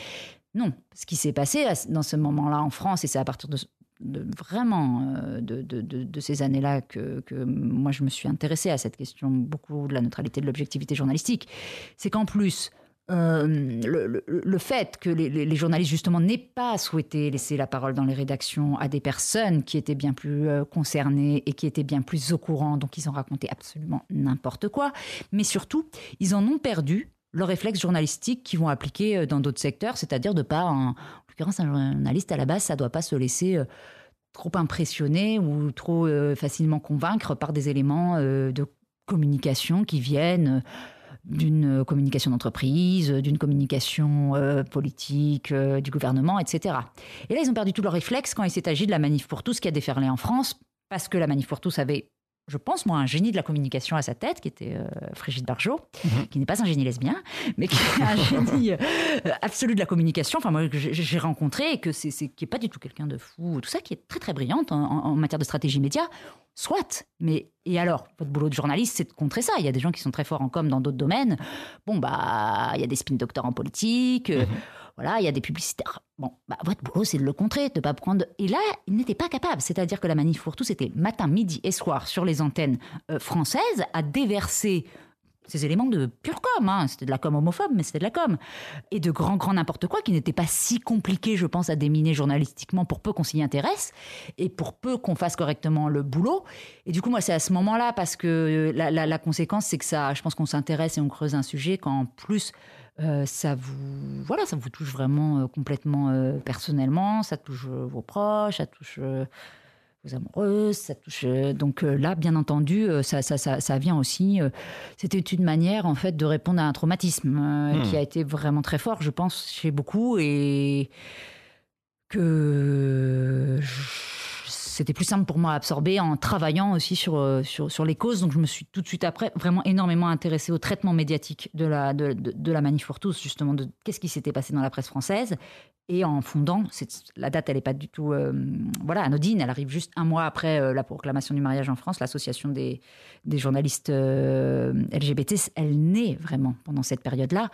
Non, ce qui s'est passé dans ce moment-là en France, et c'est à partir de, vraiment euh, de, ces années-là que, moi je me suis intéressée à cette question beaucoup de la neutralité de l'objectivité journalistique, c'est qu'en plus, euh, le, fait que les, journalistes justement n'aient pas souhaité laisser la parole dans les rédactions à des personnes qui étaient bien plus euh, concernées et qui étaient bien plus au courant, donc ils ont raconté absolument n'importe quoi, mais surtout ils en ont perdu le réflexe journalistique qu'ils vont appliquer euh, dans d'autres secteurs, c'est-à-dire de pas, en, l'occurrence un journaliste à la base, ça doit pas se laisser trop impressionner ou trop facilement convaincre par des éléments de communication qui viennent d'une communication d'entreprise, d'une communication euh, politique, euh, du gouvernement, etc. Et là, ils ont perdu tout leur réflexe quand il s'est agi de la manif pour tous qui a déferlé en France, parce que la manif pour tous avait je pense, moi, un génie de la communication à sa tête, qui était euh, Frigide Barjot, mhm. qui n'est pas un génie lesbien, mais qui est un génie absolu de la communication. Enfin, moi, que j'ai rencontré et que c'est, qui n'est pas du tout quelqu'un de fou, tout ça, qui est très, très brillante en, en matière de stratégie média. Soit, mais et alors Votre boulot de journaliste, c'est de contrer ça. Il y a des gens qui sont très forts en com dans d'autres domaines. Bon, bah, il y a des spin docteurs en politique. Euh, mhm. Voilà, il y a des publicitaires. Bon, bah, votre boulot, c'est de le contrer, de pas prendre. Et là, il n'était pas capable. C'est-à-dire que la manif pour tous, c'était matin, midi et soir sur les antennes euh, françaises à déverser ces éléments de pure com. Hein. C'était de la com homophobe, mais c'était de la com. Et de grand, grand n'importe quoi qui n'était pas si compliqué, je pense, à déminer journalistiquement pour peu qu'on s'y intéresse et pour peu qu'on fasse correctement le boulot. Et du coup, moi, c'est à ce moment-là parce que la, la, conséquence, c'est que ça, je pense qu'on s'intéresse et on creuse un sujet quand en plus. Euh, ça vous voilà ça vous touche vraiment euh, complètement euh, personnellement ça touche vos proches ça touche amoureuses, ça touche. Donc là, bien entendu, euh, ça, ça, ça, vient aussi. C'était une manière, en fait, de répondre à un traumatisme hmm. qui a été vraiment très fort, je pense, chez beaucoup et que c'était plus simple pour moi à absorber en travaillant aussi sur, euh, sur, sur les causes. Donc je me suis tout de suite après vraiment énormément intéressée au traitement médiatique de la, de, de, la manif pour tous, justement, de qu'est-ce qui s'était passé dans la presse française. Et en fondant, la date, elle n'est pas du tout euh, voilà, anodine, elle arrive juste un mois après euh, la proclamation du mariage en France. L'association des, des journalistes LGBT, elle naît vraiment pendant cette période-là,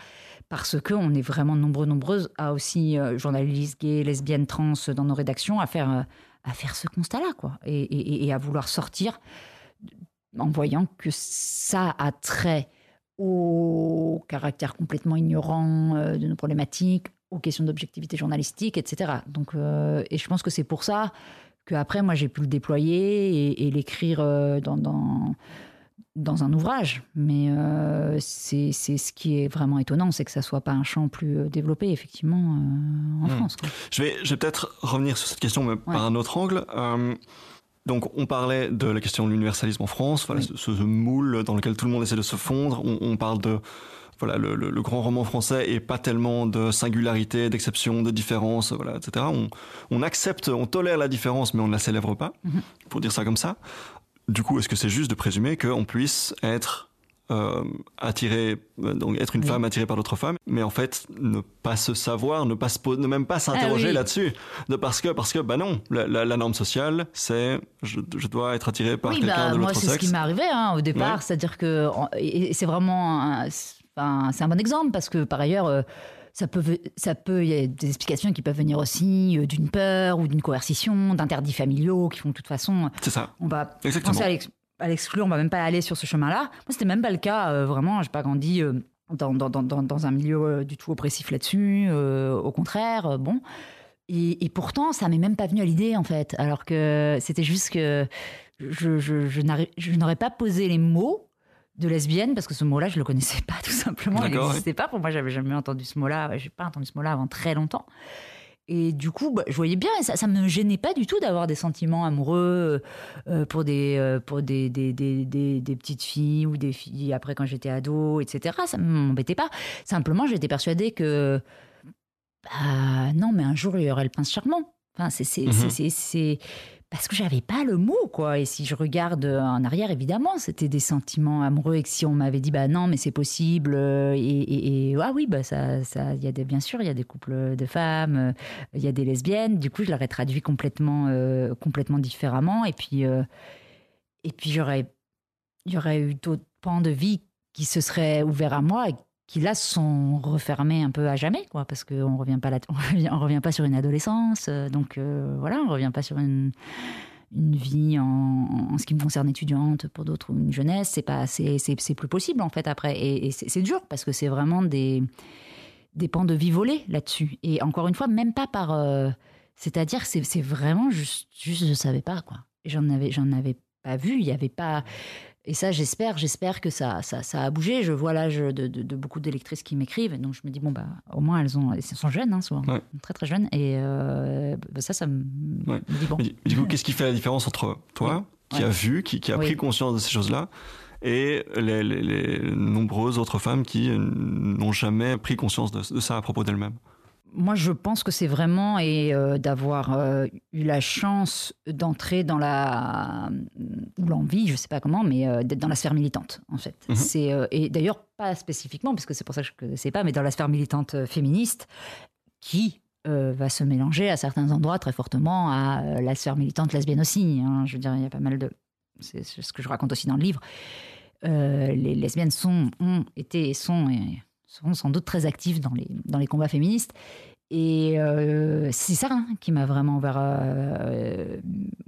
parce qu'on est vraiment nombreux, nombreuses à aussi, journalistes gays, lesbiennes, trans, dans nos rédactions, à faire, à faire ce constat-là, quoi, et, à vouloir sortir en voyant que ça a trait au caractère complètement ignorant euh, de nos problématiques, aux questions d'objectivité journalistique, etc. Donc, euh, et je pense que c'est pour ça qu'après, moi, j'ai pu le déployer et, l'écrire euh, dans, dans un ouvrage. Mais euh, c'est ce qui est vraiment étonnant, c'est que ça soit pas un champ plus euh, développé, effectivement, euh, en Hmm. France. quoi. Je vais, je vais peut-être revenir sur cette question, mais par un autre angle. Euh, donc, on parlait de la question de l'universalisme en France, voilà, Oui. ce, ce moule dans lequel tout le monde essaie de se fondre. On, on parle de voilà, le, le- le grand roman français et pas tellement de singularité, d'exception, de différence, voilà, etc. On, on accepte, on tolère la différence, mais on ne la célèbre pas, Mhm. pour dire ça comme ça. Du coup, est-ce que c'est juste de présumer qu'on puisse être euh, attiré, euh, donc être une Oui. femme attirée par d'autres femmes, mais en fait ne pas se savoir, ne pas se ne même pas s'interroger Ah oui. là-dessus, de parce que parce que bah non, la, la- la norme sociale, c'est je, je dois être attiré par oui, quelqu'un bah, de moi, l'autre c'est ce sexe. qui m'est arrivé hein, au départ. Ouais. C'est-à-dire que c'est vraiment. c'est un bon exemple parce que par ailleurs. euh, ça peut, ça peut, il y a des explications qui peuvent venir aussi euh, d'une peur ou d'une coercition, d'interdits familiaux qui font de toute façon, C'est ça. on va Exactement. penser à l'ex- à l'exclure, on va même pas aller sur ce chemin-là. Moi, c'était même pas le cas, euh, vraiment. J'ai pas grandi euh, dans, dans, dans, dans- un milieu euh, du tout oppressif là-dessus. euh, au contraire, bon. Et, et pourtant, ça m'est même pas venu à l'idée, en fait. Alors que c'était juste que je, je n'aurais pas posé les mots de lesbienne parce que ce mot-là, je le connaissais pas, tout simplement. Il n'existait pas. Pour moi, j'avais jamais entendu ce mot-là. J'ai pas entendu ce mot-là avant très longtemps. Et du coup, bah, je voyais bien, et ça, ça me gênait pas du tout d'avoir des sentiments amoureux euh, pour des euh, pour des, des, des, des, petites filles ou des filles après quand j'étais ado, etc. Ça m'embêtait pas. Simplement, j'étais persuadée que bah non, mais un jour il y aurait le prince charmant. Enfin, c'est Mhm. c'est- parce que j'avais pas le mot quoi. Et si je regarde euh, en arrière, évidemment, c'était des sentiments amoureux. Et que si on m'avait dit bah non, mais c'est possible, euh, et, ah oui, bah ça, ça, il y a des, bien sûr, il y a des couples de femmes, euh, il y a des lesbiennes. Du coup, je l'aurais traduit complètement, complètement différemment. Et puis, et puis j'aurais, il eu d'autres pans de vie qui se seraient ouverts à moi qui là sont refermés un peu à jamais, quoi, parce qu'on revient pas là, on revient, pas sur une adolescence, euh, donc euh, voilà, on revient pas sur une une vie en, ce qui me concerne étudiante pour d'autres ou une jeunesse. C'est pas c'est c'est plus possible en fait après. Et, c'est dur parce que c'est vraiment des des pans de vie volés là-dessus. Et encore une fois même pas par euh, c'est-à-dire c'est c'est vraiment juste juste je savais pas quoi. J'en avais j'en avais pas vu. Il y avait pas et ça j'espère j'espère que ça, ça ça a bougé je vois l'âge de, de, de beaucoup d'électrices qui m'écrivent et donc je me dis bon bah au moins elles ont elles sont jeunes hein, souvent Ouais. très très jeunes et euh, bah, ça ça me, Ouais. me dit bon Mais du- coup, qu'est-ce qui fait la différence entre toi, qui Ouais. a vu, qui, qui a Oui. pris conscience de ces choses-là, et les, les- les nombreuses autres femmes qui n'ont jamais pris conscience de, de ça à propos d'elles-mêmes? Moi, je pense que c'est vraiment et euh, d'avoir euh, eu la chance d'entrer dans la ou l'envie, je sais pas comment, mais euh, d'être dans la sphère militante, en fait. Mhm. C'est et d'ailleurs pas spécifiquement, parce que c'est pour ça que je connaissais pas, mais dans la sphère militante féministe, qui va se mélanger à certains endroits très fortement à la sphère militante lesbienne aussi. hein. Je veux dire, il y a pas mal de, c'est ce que je raconte aussi dans le livre. Les lesbiennes sont, ont été et sont et seront sans doute très actives dans les, dans les combats féministes. Et euh, c'est ça hein, qui m'a vraiment ouvert, euh,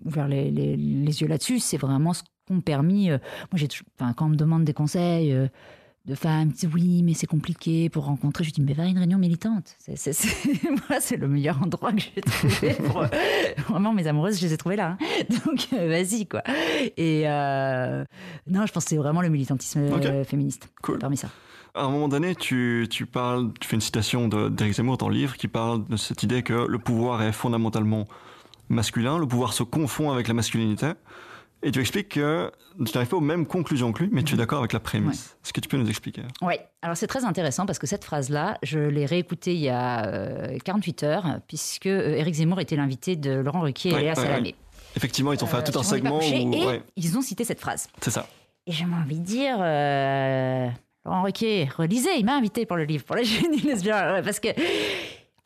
ouvert les, les- les yeux là-dessus. C'est vraiment ce qu'ont permis. euh, moi, j'ai, enfin, quand on me demande des conseils de femmes oui, mais c'est compliqué pour rencontrer, je dis mais va à une réunion militante. C'est, c'est- c'est- moi, c'est le meilleur endroit que j'ai trouvé. Pour, vraiment, mes amoureuses, je les ai trouvées là. hein. Donc, vas-y, quoi. Et non, je pense que c'est vraiment le militantisme Ok. euh, féministe. Cool. Parmi ça. À un moment donné, tu, tu parles, tu fais une citation d'Éric Zemmour dans le livre qui parle de cette idée que le pouvoir est fondamentalement masculin, le pouvoir se confond avec la masculinité. Et tu expliques que tu n'arrives pas aux mêmes conclusions que lui, mais tu es d'accord avec la prémisse. Est-ce que tu peux nous expliquer? Oui, alors c'est très intéressant parce que cette phrase-là, je l'ai réécoutée il y a euh, 48 heures, puisque euh, Éric Zemmour était l'invité de Laurent Ruquier et Ouais, Léa ouais, Salamé. Effectivement, ils ont fait euh, tout un segment où. Et ils ont cité cette phrase. c'est ça. Et j'ai envie de dire, euh, Laurent Ruquier, relisez, il m'a invité pour le livre, pour la génie lesbienne, parce que.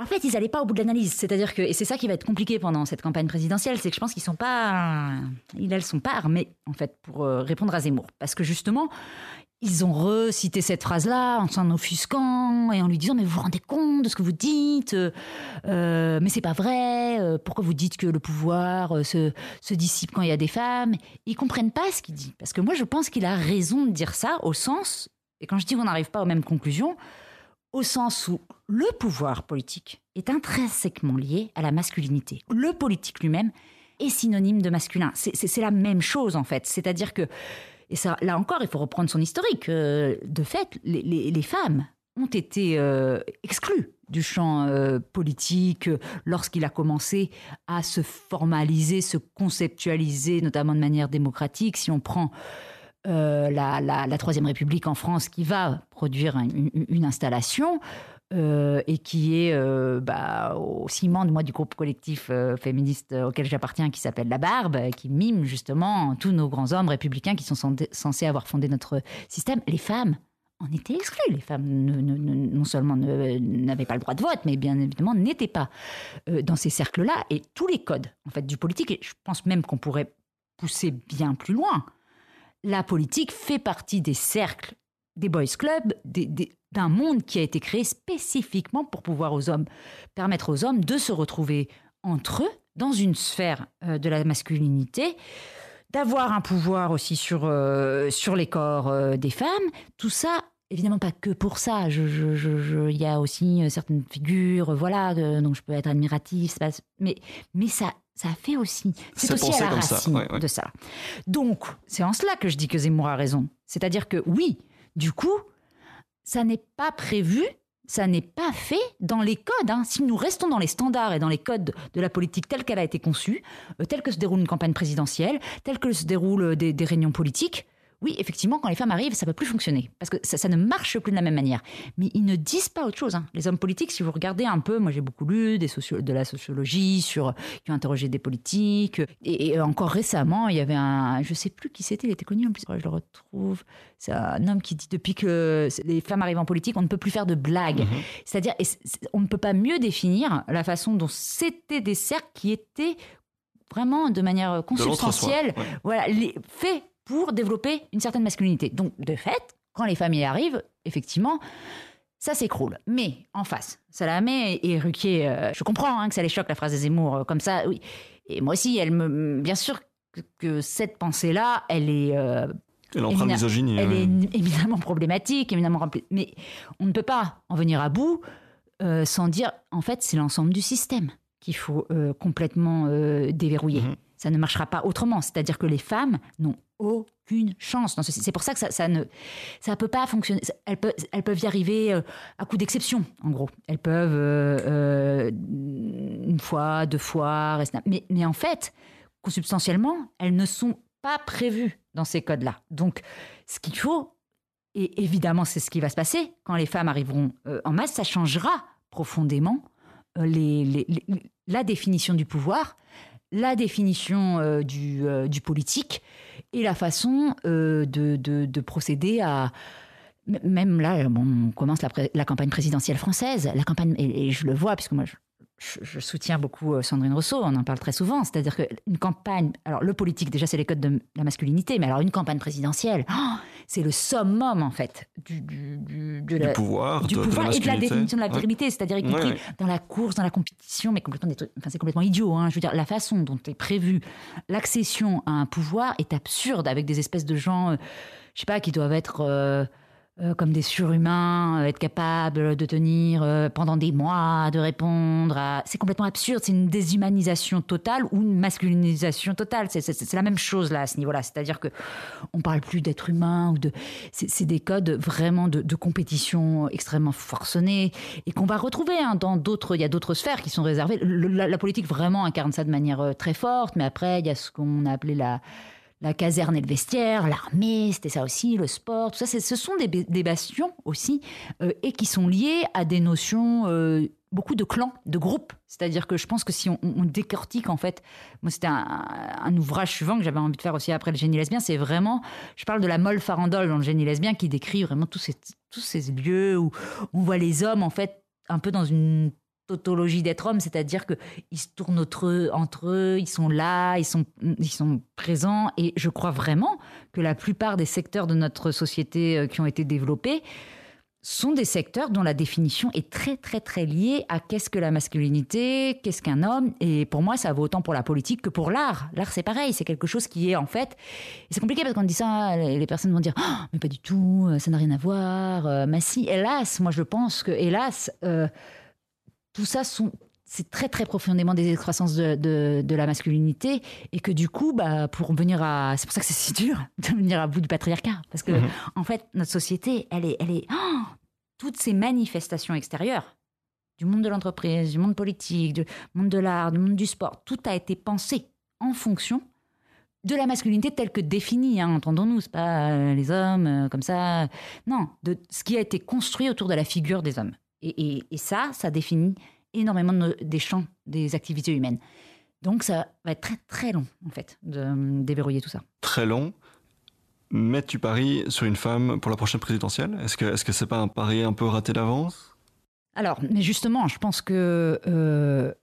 En fait, ils n'allaient pas au bout de l'analyse. C'est-à-dire que, et c'est ça qui va être compliqué pendant cette campagne présidentielle, c'est que je pense qu'ils sont pas, ils, elles sont pas armés, en fait, pour euh, répondre à Zemmour. Parce que justement, ils ont recité cette phrase-là en s'en offusquant et en lui disant mais vous vous rendez compte de ce que vous dites euh, euh, mais c'est pas vrai euh, pourquoi vous dites que le pouvoir se, se dissipe quand il y a des femmes? Ils comprennent pas ce qu'il dit parce que moi je pense qu'il a raison de dire ça au sens et quand je dis qu'on n'arrive pas aux mêmes conclusions au sens où le pouvoir politique est intrinsèquement lié à la masculinité le politique lui-même est synonyme de masculin c'est la même chose en fait c'est-à-dire que et ça, là encore, il faut reprendre son historique. Euh, de fait, les, femmes ont été euh, exclues du champ euh, politique lorsqu'il a commencé à se formaliser, se conceptualiser, notamment de manière démocratique. Si on prend euh, la, la- Troisième République en France qui va produire un- une, installation euh, et qui est euh, bah, au ciment de moi du groupe collectif euh, féministe auquel j'appartiens qui s'appelle La Barbe, qui mime justement tous nos grands hommes républicains qui sont censés- avoir fondé notre système. Les femmes en étaient exclues. Les femmes non seulement n'avaient pas le droit de vote, mais bien évidemment n'étaient pas dans ces cercles-là. Et tous les codes en fait, du politique, et je pense même qu'on pourrait pousser bien plus loin, la politique fait partie des cercles, des boys clubs, d'un monde qui a été créé spécifiquement pour pouvoir aux hommes permettre aux hommes de se retrouver entre eux dans une sphère euh, de la masculinité, d'avoir un pouvoir aussi sur, euh, sur les corps euh, des femmes. Tout ça, évidemment pas que pour ça. Je- je- Il y a aussi certaines figures, voilà, dont je peux être admiratif, mais, mais ça, ça fait aussi. C'est aussi à la ça, racine ouais, ouais. de ça. Donc, c'est en cela que je dis que Zemmour a raison. C'est-à-dire que oui, du coup, ça n'est pas prévu, ça n'est pas fait dans les codes. hein. Si nous restons dans les standards et dans les codes de la politique telle qu'elle a été conçue, euh, telle que se déroule une campagne présidentielle, telle que se déroulent euh, des, des réunions politiques, oui, effectivement, quand les femmes arrivent, ça ne peut plus fonctionner. Parce que ça, ça ne marche plus de la même manière. Mais ils ne disent pas autre chose. hein. Les hommes politiques, si vous regardez un peu, moi j'ai beaucoup lu des socio- de la sociologie sur, qui ont interrogé des politiques. Et, et encore récemment, il y avait un, je sais plus qui c'était, il était connu en plus, je le retrouve. C'est un homme qui dit depuis que les femmes arrivent en politique, on ne peut plus faire de blagues. C'est-à-dire, et c'est- c'est- on ne peut pas mieux définir la façon dont c'était des cercles qui étaient vraiment de manière De consubstantielle, ouais. voilà, les, faits pour développer une certaine masculinité. Donc, de fait, quand les familles arrivent, effectivement, ça s'écroule. Mais en face, Salamé et Ruquier, euh, je comprends hein, que ça les choque la phrase de Zemmour euh, comme ça, oui. Et moi aussi, elle me, bien sûr que, que cette pensée-là, elle est euh, l'empreinte Émina- misogynie. elle est évidemment problématique, évidemment remplie. Mais on ne peut pas en venir à bout euh, sans dire, en fait, c'est l'ensemble du système qu'il faut euh, complètement déverrouiller. Mhm. Ça ne marchera pas autrement. C'est-à-dire que les femmes n'ont aucune chance. C'est pour ça que ça, ne, ça peut pas fonctionner. Elles peuvent, y arriver euh, à coup d'exception, en gros. Elles peuvent euh, euh, une fois, deux fois, mais, mais en fait, consubstantiellement, elles ne sont pas prévues dans ces codes-là. Donc, ce qu'il faut, et évidemment, c'est ce qui va se passer quand les femmes arriveront en masse, ça changera profondément la définition du pouvoir, la définition du politique et la façon euh, de, de- de procéder à. Même là, bon, on commence la, campagne présidentielle française, la campagne, et, je le vois, puisque moi, je soutiens beaucoup euh, Sandrine Rousseau, on en parle très souvent, c'est-à-dire qu'une campagne, alors le politique, déjà, c'est les codes de la masculinité, mais alors une campagne présidentielle, oh, c'est le summum, en fait, du, du, du- de Du la- pouvoir, du de, de pouvoir la et de la définition de la Ouais. virilité, c'est-à-dire y compris Ouais, ouais. dans la course, dans la compétition, mais complètement des trucs- enfin, c'est complètement idiot. Hein. Je veux dire, la façon dont est prévue l'accession à un pouvoir est absurde, avec des espèces de gens, euh, je sais pas, qui doivent être euh, euh, comme des surhumains, euh, être capables de tenir euh, pendant des mois, de répondre. à... C'est complètement absurde. C'est une déshumanisation totale ou une masculinisation totale. C'est- la même chose là à ce niveau-là. C'est-à-dire que on parle plus d'être humain ou de. C'est des codes vraiment de, compétition extrêmement forcenés et qu'on va retrouver hein, dans d'autres. Il y a d'autres sphères qui sont réservées. La, la politique vraiment incarne ça de manière très forte, mais après il y a ce qu'on a appelé la la caserne et le vestiaire, l'armée, c'était ça aussi, le sport, tout ça, ce sont des, ba- des bastions aussi, euh, et qui sont liés à des notions euh, beaucoup de clans, de groupes. C'est-à-dire que je pense que si on, décortique, en fait, moi, c'était un, un ouvrage suivant que j'avais envie de faire aussi après le génie lesbien, c'est vraiment, je parle de la molle farandole dans le génie lesbien qui décrit vraiment tous ces, tous ces lieux où on voit les hommes, en fait, un peu dans une tautologie d'être homme, c'est-à-dire que ils se tournent entre eux, ils sont là, ils sont, ils sont présents, et je crois vraiment que la plupart des secteurs de notre société euh, qui ont été développés sont des secteurs dont la définition est très très très liée à qu'est-ce que la masculinité, qu'est-ce qu'un homme, et pour moi ça vaut autant pour la politique que pour l'art. L'art c'est pareil, c'est quelque chose qui est en fait, c'est compliqué parce qu'on dit ça, les personnes vont dire oh, mais pas du tout, euh, ça n'a rien à voir, euh, mais si, hélas, moi je pense que hélas, tout ça sont c'est très très profondément des excroissances de, de, de, la masculinité et que du coup bah pour venir à c'est pour ça que c'est si dur de venir à bout du patriarcat parce que Mhm. en fait notre société elle est elle est oh, toutes ces manifestations extérieures du monde de l'entreprise du monde politique du monde de l'art du monde du sport tout a été pensé en fonction de la masculinité telle que définie, hein, entendons-nous, c'est pas euh, les hommes euh, comme ça, non, de ce qui a été construit autour de la figure des hommes. Et, et- et ça, ça définit énormément de des champs des activités humaines. Donc ça va être très très long, en fait, de déverrouiller tout ça. Très long. Mais tu paries sur une femme pour la prochaine présidentielle Est-ce que est-ce que c'est pas un pari un peu raté d'avance? Alors, mais justement, je pense que. euh,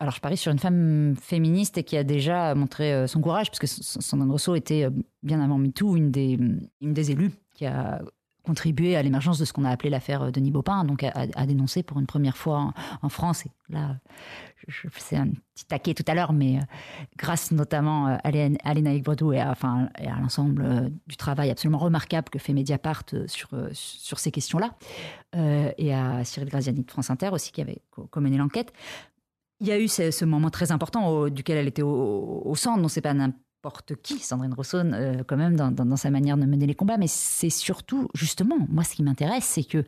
alors, je parie sur une femme féministe et qui a déjà montré euh, son courage, parce que S- Sandrine Rousseau était, euh, bien avant MeToo, une des, une des élues qui a contribué à l'émergence de ce qu'on a appelé l'affaire Denis Baupin, donc à, dénoncer pour une première fois en, France. Là, je, je faisais un petit taquet tout à l'heure, mais euh, grâce notamment euh, à Léa- à Lénaïque Bredou et à, l'ensemble euh, du travail absolument remarquable que fait Mediapart euh, sur, euh, ces questions-là, euh, et à Cyril Graziani de France Inter aussi, qui avait co- mené l'enquête. Il y a eu ce, moment très important duquel elle était au, centre, dont c'est pas n'importe qui, Sandrine Rousseau, euh, quand même, dans, sa manière de mener les combats, mais c'est surtout, justement, moi, ce qui m'intéresse, c'est que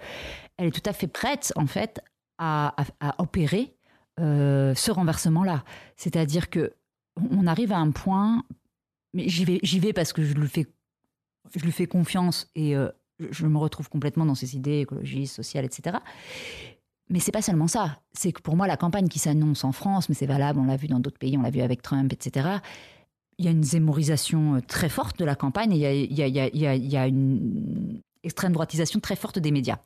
elle est tout à fait prête, en fait, à, opérer euh, ce renversement-là. C'est-à-dire que on arrive à un point, mais j'y vais, parce que je lui fais, confiance et euh, je me retrouve complètement dans ses idées écologistes, sociales, etc. Mais c'est pas seulement ça. C'est que pour moi, la campagne qui s'annonce en France, mais c'est valable, on l'a vu dans d'autres pays, on l'a vu avec Trump, etc. Il y a une zémorisation euh, très forte de la campagne et il y a, une extrême droitisation très forte des médias.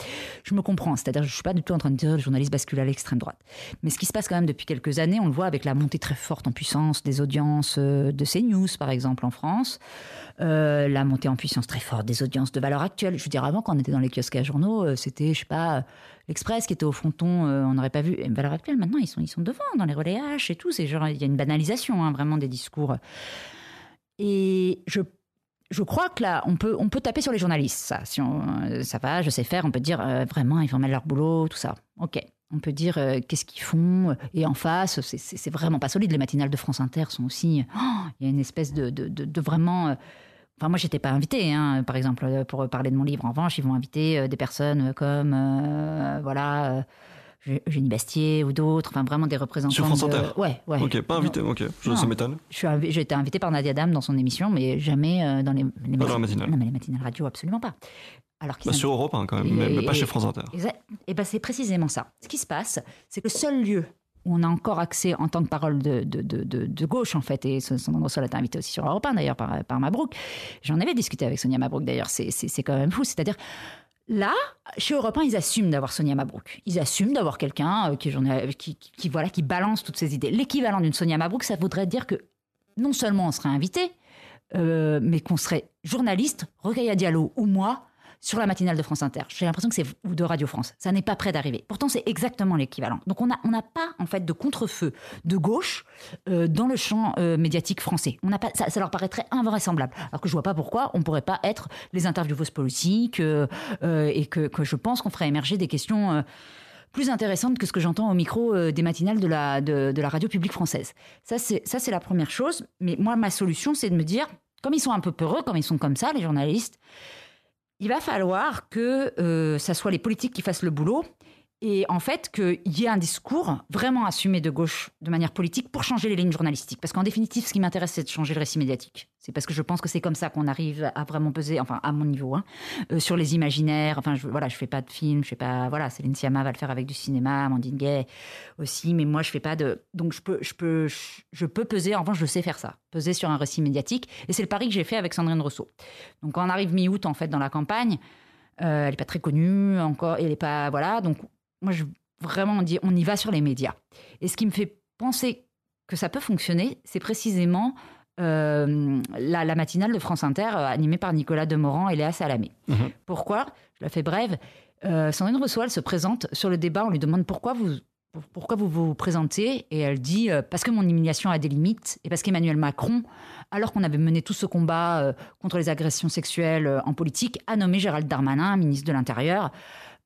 Je me comprends, c'est-à-dire je suis pas du tout en train de dire que le journaliste bascule à l'extrême droite. Mais ce qui se passe quand même depuis quelques années, on le voit avec la montée très forte en puissance des audiences euh, de CNews, par exemple, en France, euh, la montée en puissance très forte des audiences de valeur actuelle. Je veux dire, avant, quand on était dans les kiosques à journaux, c'était, je sais pas, l'Express qui était au fronton, euh, on n'aurait pas vu. Et valeur actuelle, maintenant, ils sont, ils sont devant, dans les relais H et tout. Genre, il y a une banalisation, hein, vraiment, des discours. Et je je crois que là, on peut, on peut taper sur les journalistes. Ça, si euh, ça va, je sais faire. On peut dire euh, vraiment, ils font mal leur boulot, tout ça. Ok. On peut dire qu'est-ce qu'ils font. Et en face, c'est- vraiment pas solide. Les matinales de France Inter sont aussi. oh, Il y a une espèce de, de, vraiment. Enfin, moi, j'étais pas invitée, hein, par exemple, euh, pour parler de mon livre. En revanche, ils vont inviter euh, des personnes comme, euh, voilà, euh, Eugénie Bastier ou d'autres. Enfin, vraiment des représentants. Sur France de- Inter Ouais, ouais. Ok, pas invité, ok. Je, Non. ça m'étonne. Je suis invi- J'ai été invitée par Nadia Dam dans son émission, mais jamais euh, dans les, les Pas dans la mati- matinale. Non, mais les matinales radio, absolument pas. Alors Bah, sur Europe 1 quand même, Et- mais, pas et- chez France Inter. et ben c'est précisément ça. Ce qui se passe, c'est que le seul lieu on a encore accès en tant que parole de, gauche, en fait, et Sandrine Rousseau a été invité aussi sur Europe 1, d'ailleurs, par, par Mabrouk. J'en avais discuté avec Sonia Mabrouk, d'ailleurs, c'est- quand même fou. C'est-à-dire, là, chez Europe 1, ils assument d'avoir Sonia Mabrouk. Ils assument d'avoir quelqu'un euh, qui, voilà, qui balance toutes ces idées. L'équivalent d'une Sonia Mabrouk, ça voudrait dire que non seulement on serait invité, euh, mais qu'on serait journaliste, à Diallo ou moi, sur la matinale de France Inter. J'ai l'impression que c'est de Radio France. Ça n'est pas près d'arriver. Pourtant, c'est exactement l'équivalent. Donc, on n'a on n'a pas en fait de contre-feu de gauche euh, dans le champ euh, médiatique français. On n'a pas. Ça, leur paraîtrait invraisemblable. Alors que je vois pas pourquoi on pourrait pas être les intervieweuses politiques euh, et que, que je pense qu'on ferait émerger des questions. plus intéressantes que ce que j'entends au micro des matinales de la, de, la radio publique française. Ça, c'est la première chose. Mais moi, ma solution, c'est de me dire, comme ils sont un peu peureux, comme ils sont comme ça, les journalistes, il va falloir que euh, ça soit les politiques qui fassent le boulot Et en fait, qu'il y ait un discours vraiment assumé de gauche de manière politique pour changer les lignes journalistiques. Parce qu'en définitive, ce qui m'intéresse, c'est de changer le récit médiatique. C'est parce que je pense que c'est comme ça qu'on arrive à vraiment peser, enfin à mon niveau, hein, euh, sur les imaginaires. Enfin, je, voilà, je fais pas de film, je fais pas, voilà, Céline Sciamma va le faire avec du cinéma, Amandine Gay aussi, mais moi je fais pas de, donc je peux, je peux, je, peux peser. En revanche, je sais faire ça, peser sur un récit médiatique. Et c'est le pari que j'ai fait avec Sandrine Rousseau. Donc on arrive mi-août en fait dans la campagne, euh, elle est pas très connue encore, elle est pas, voilà, donc moi, je, vraiment, on, dit, on y va sur les médias. Et ce qui me fait penser que ça peut fonctionner, c'est précisément euh, la, matinale de France Inter, euh, animée par Nicolas Demorand et Léa Salamé. Mhm. Pourquoi? Je la fais brève. Euh, Sandrine Rousseau, elle se présente sur le débat, on lui demande pourquoi vous pourquoi vous vous présentez Et elle dit parce que mon humiliation a des limites et parce qu'Emmanuel Macron, alors qu'on avait mené tout ce combat contre les agressions sexuelles en politique, a nommé Gérald Darmanin ministre de l'Intérieur.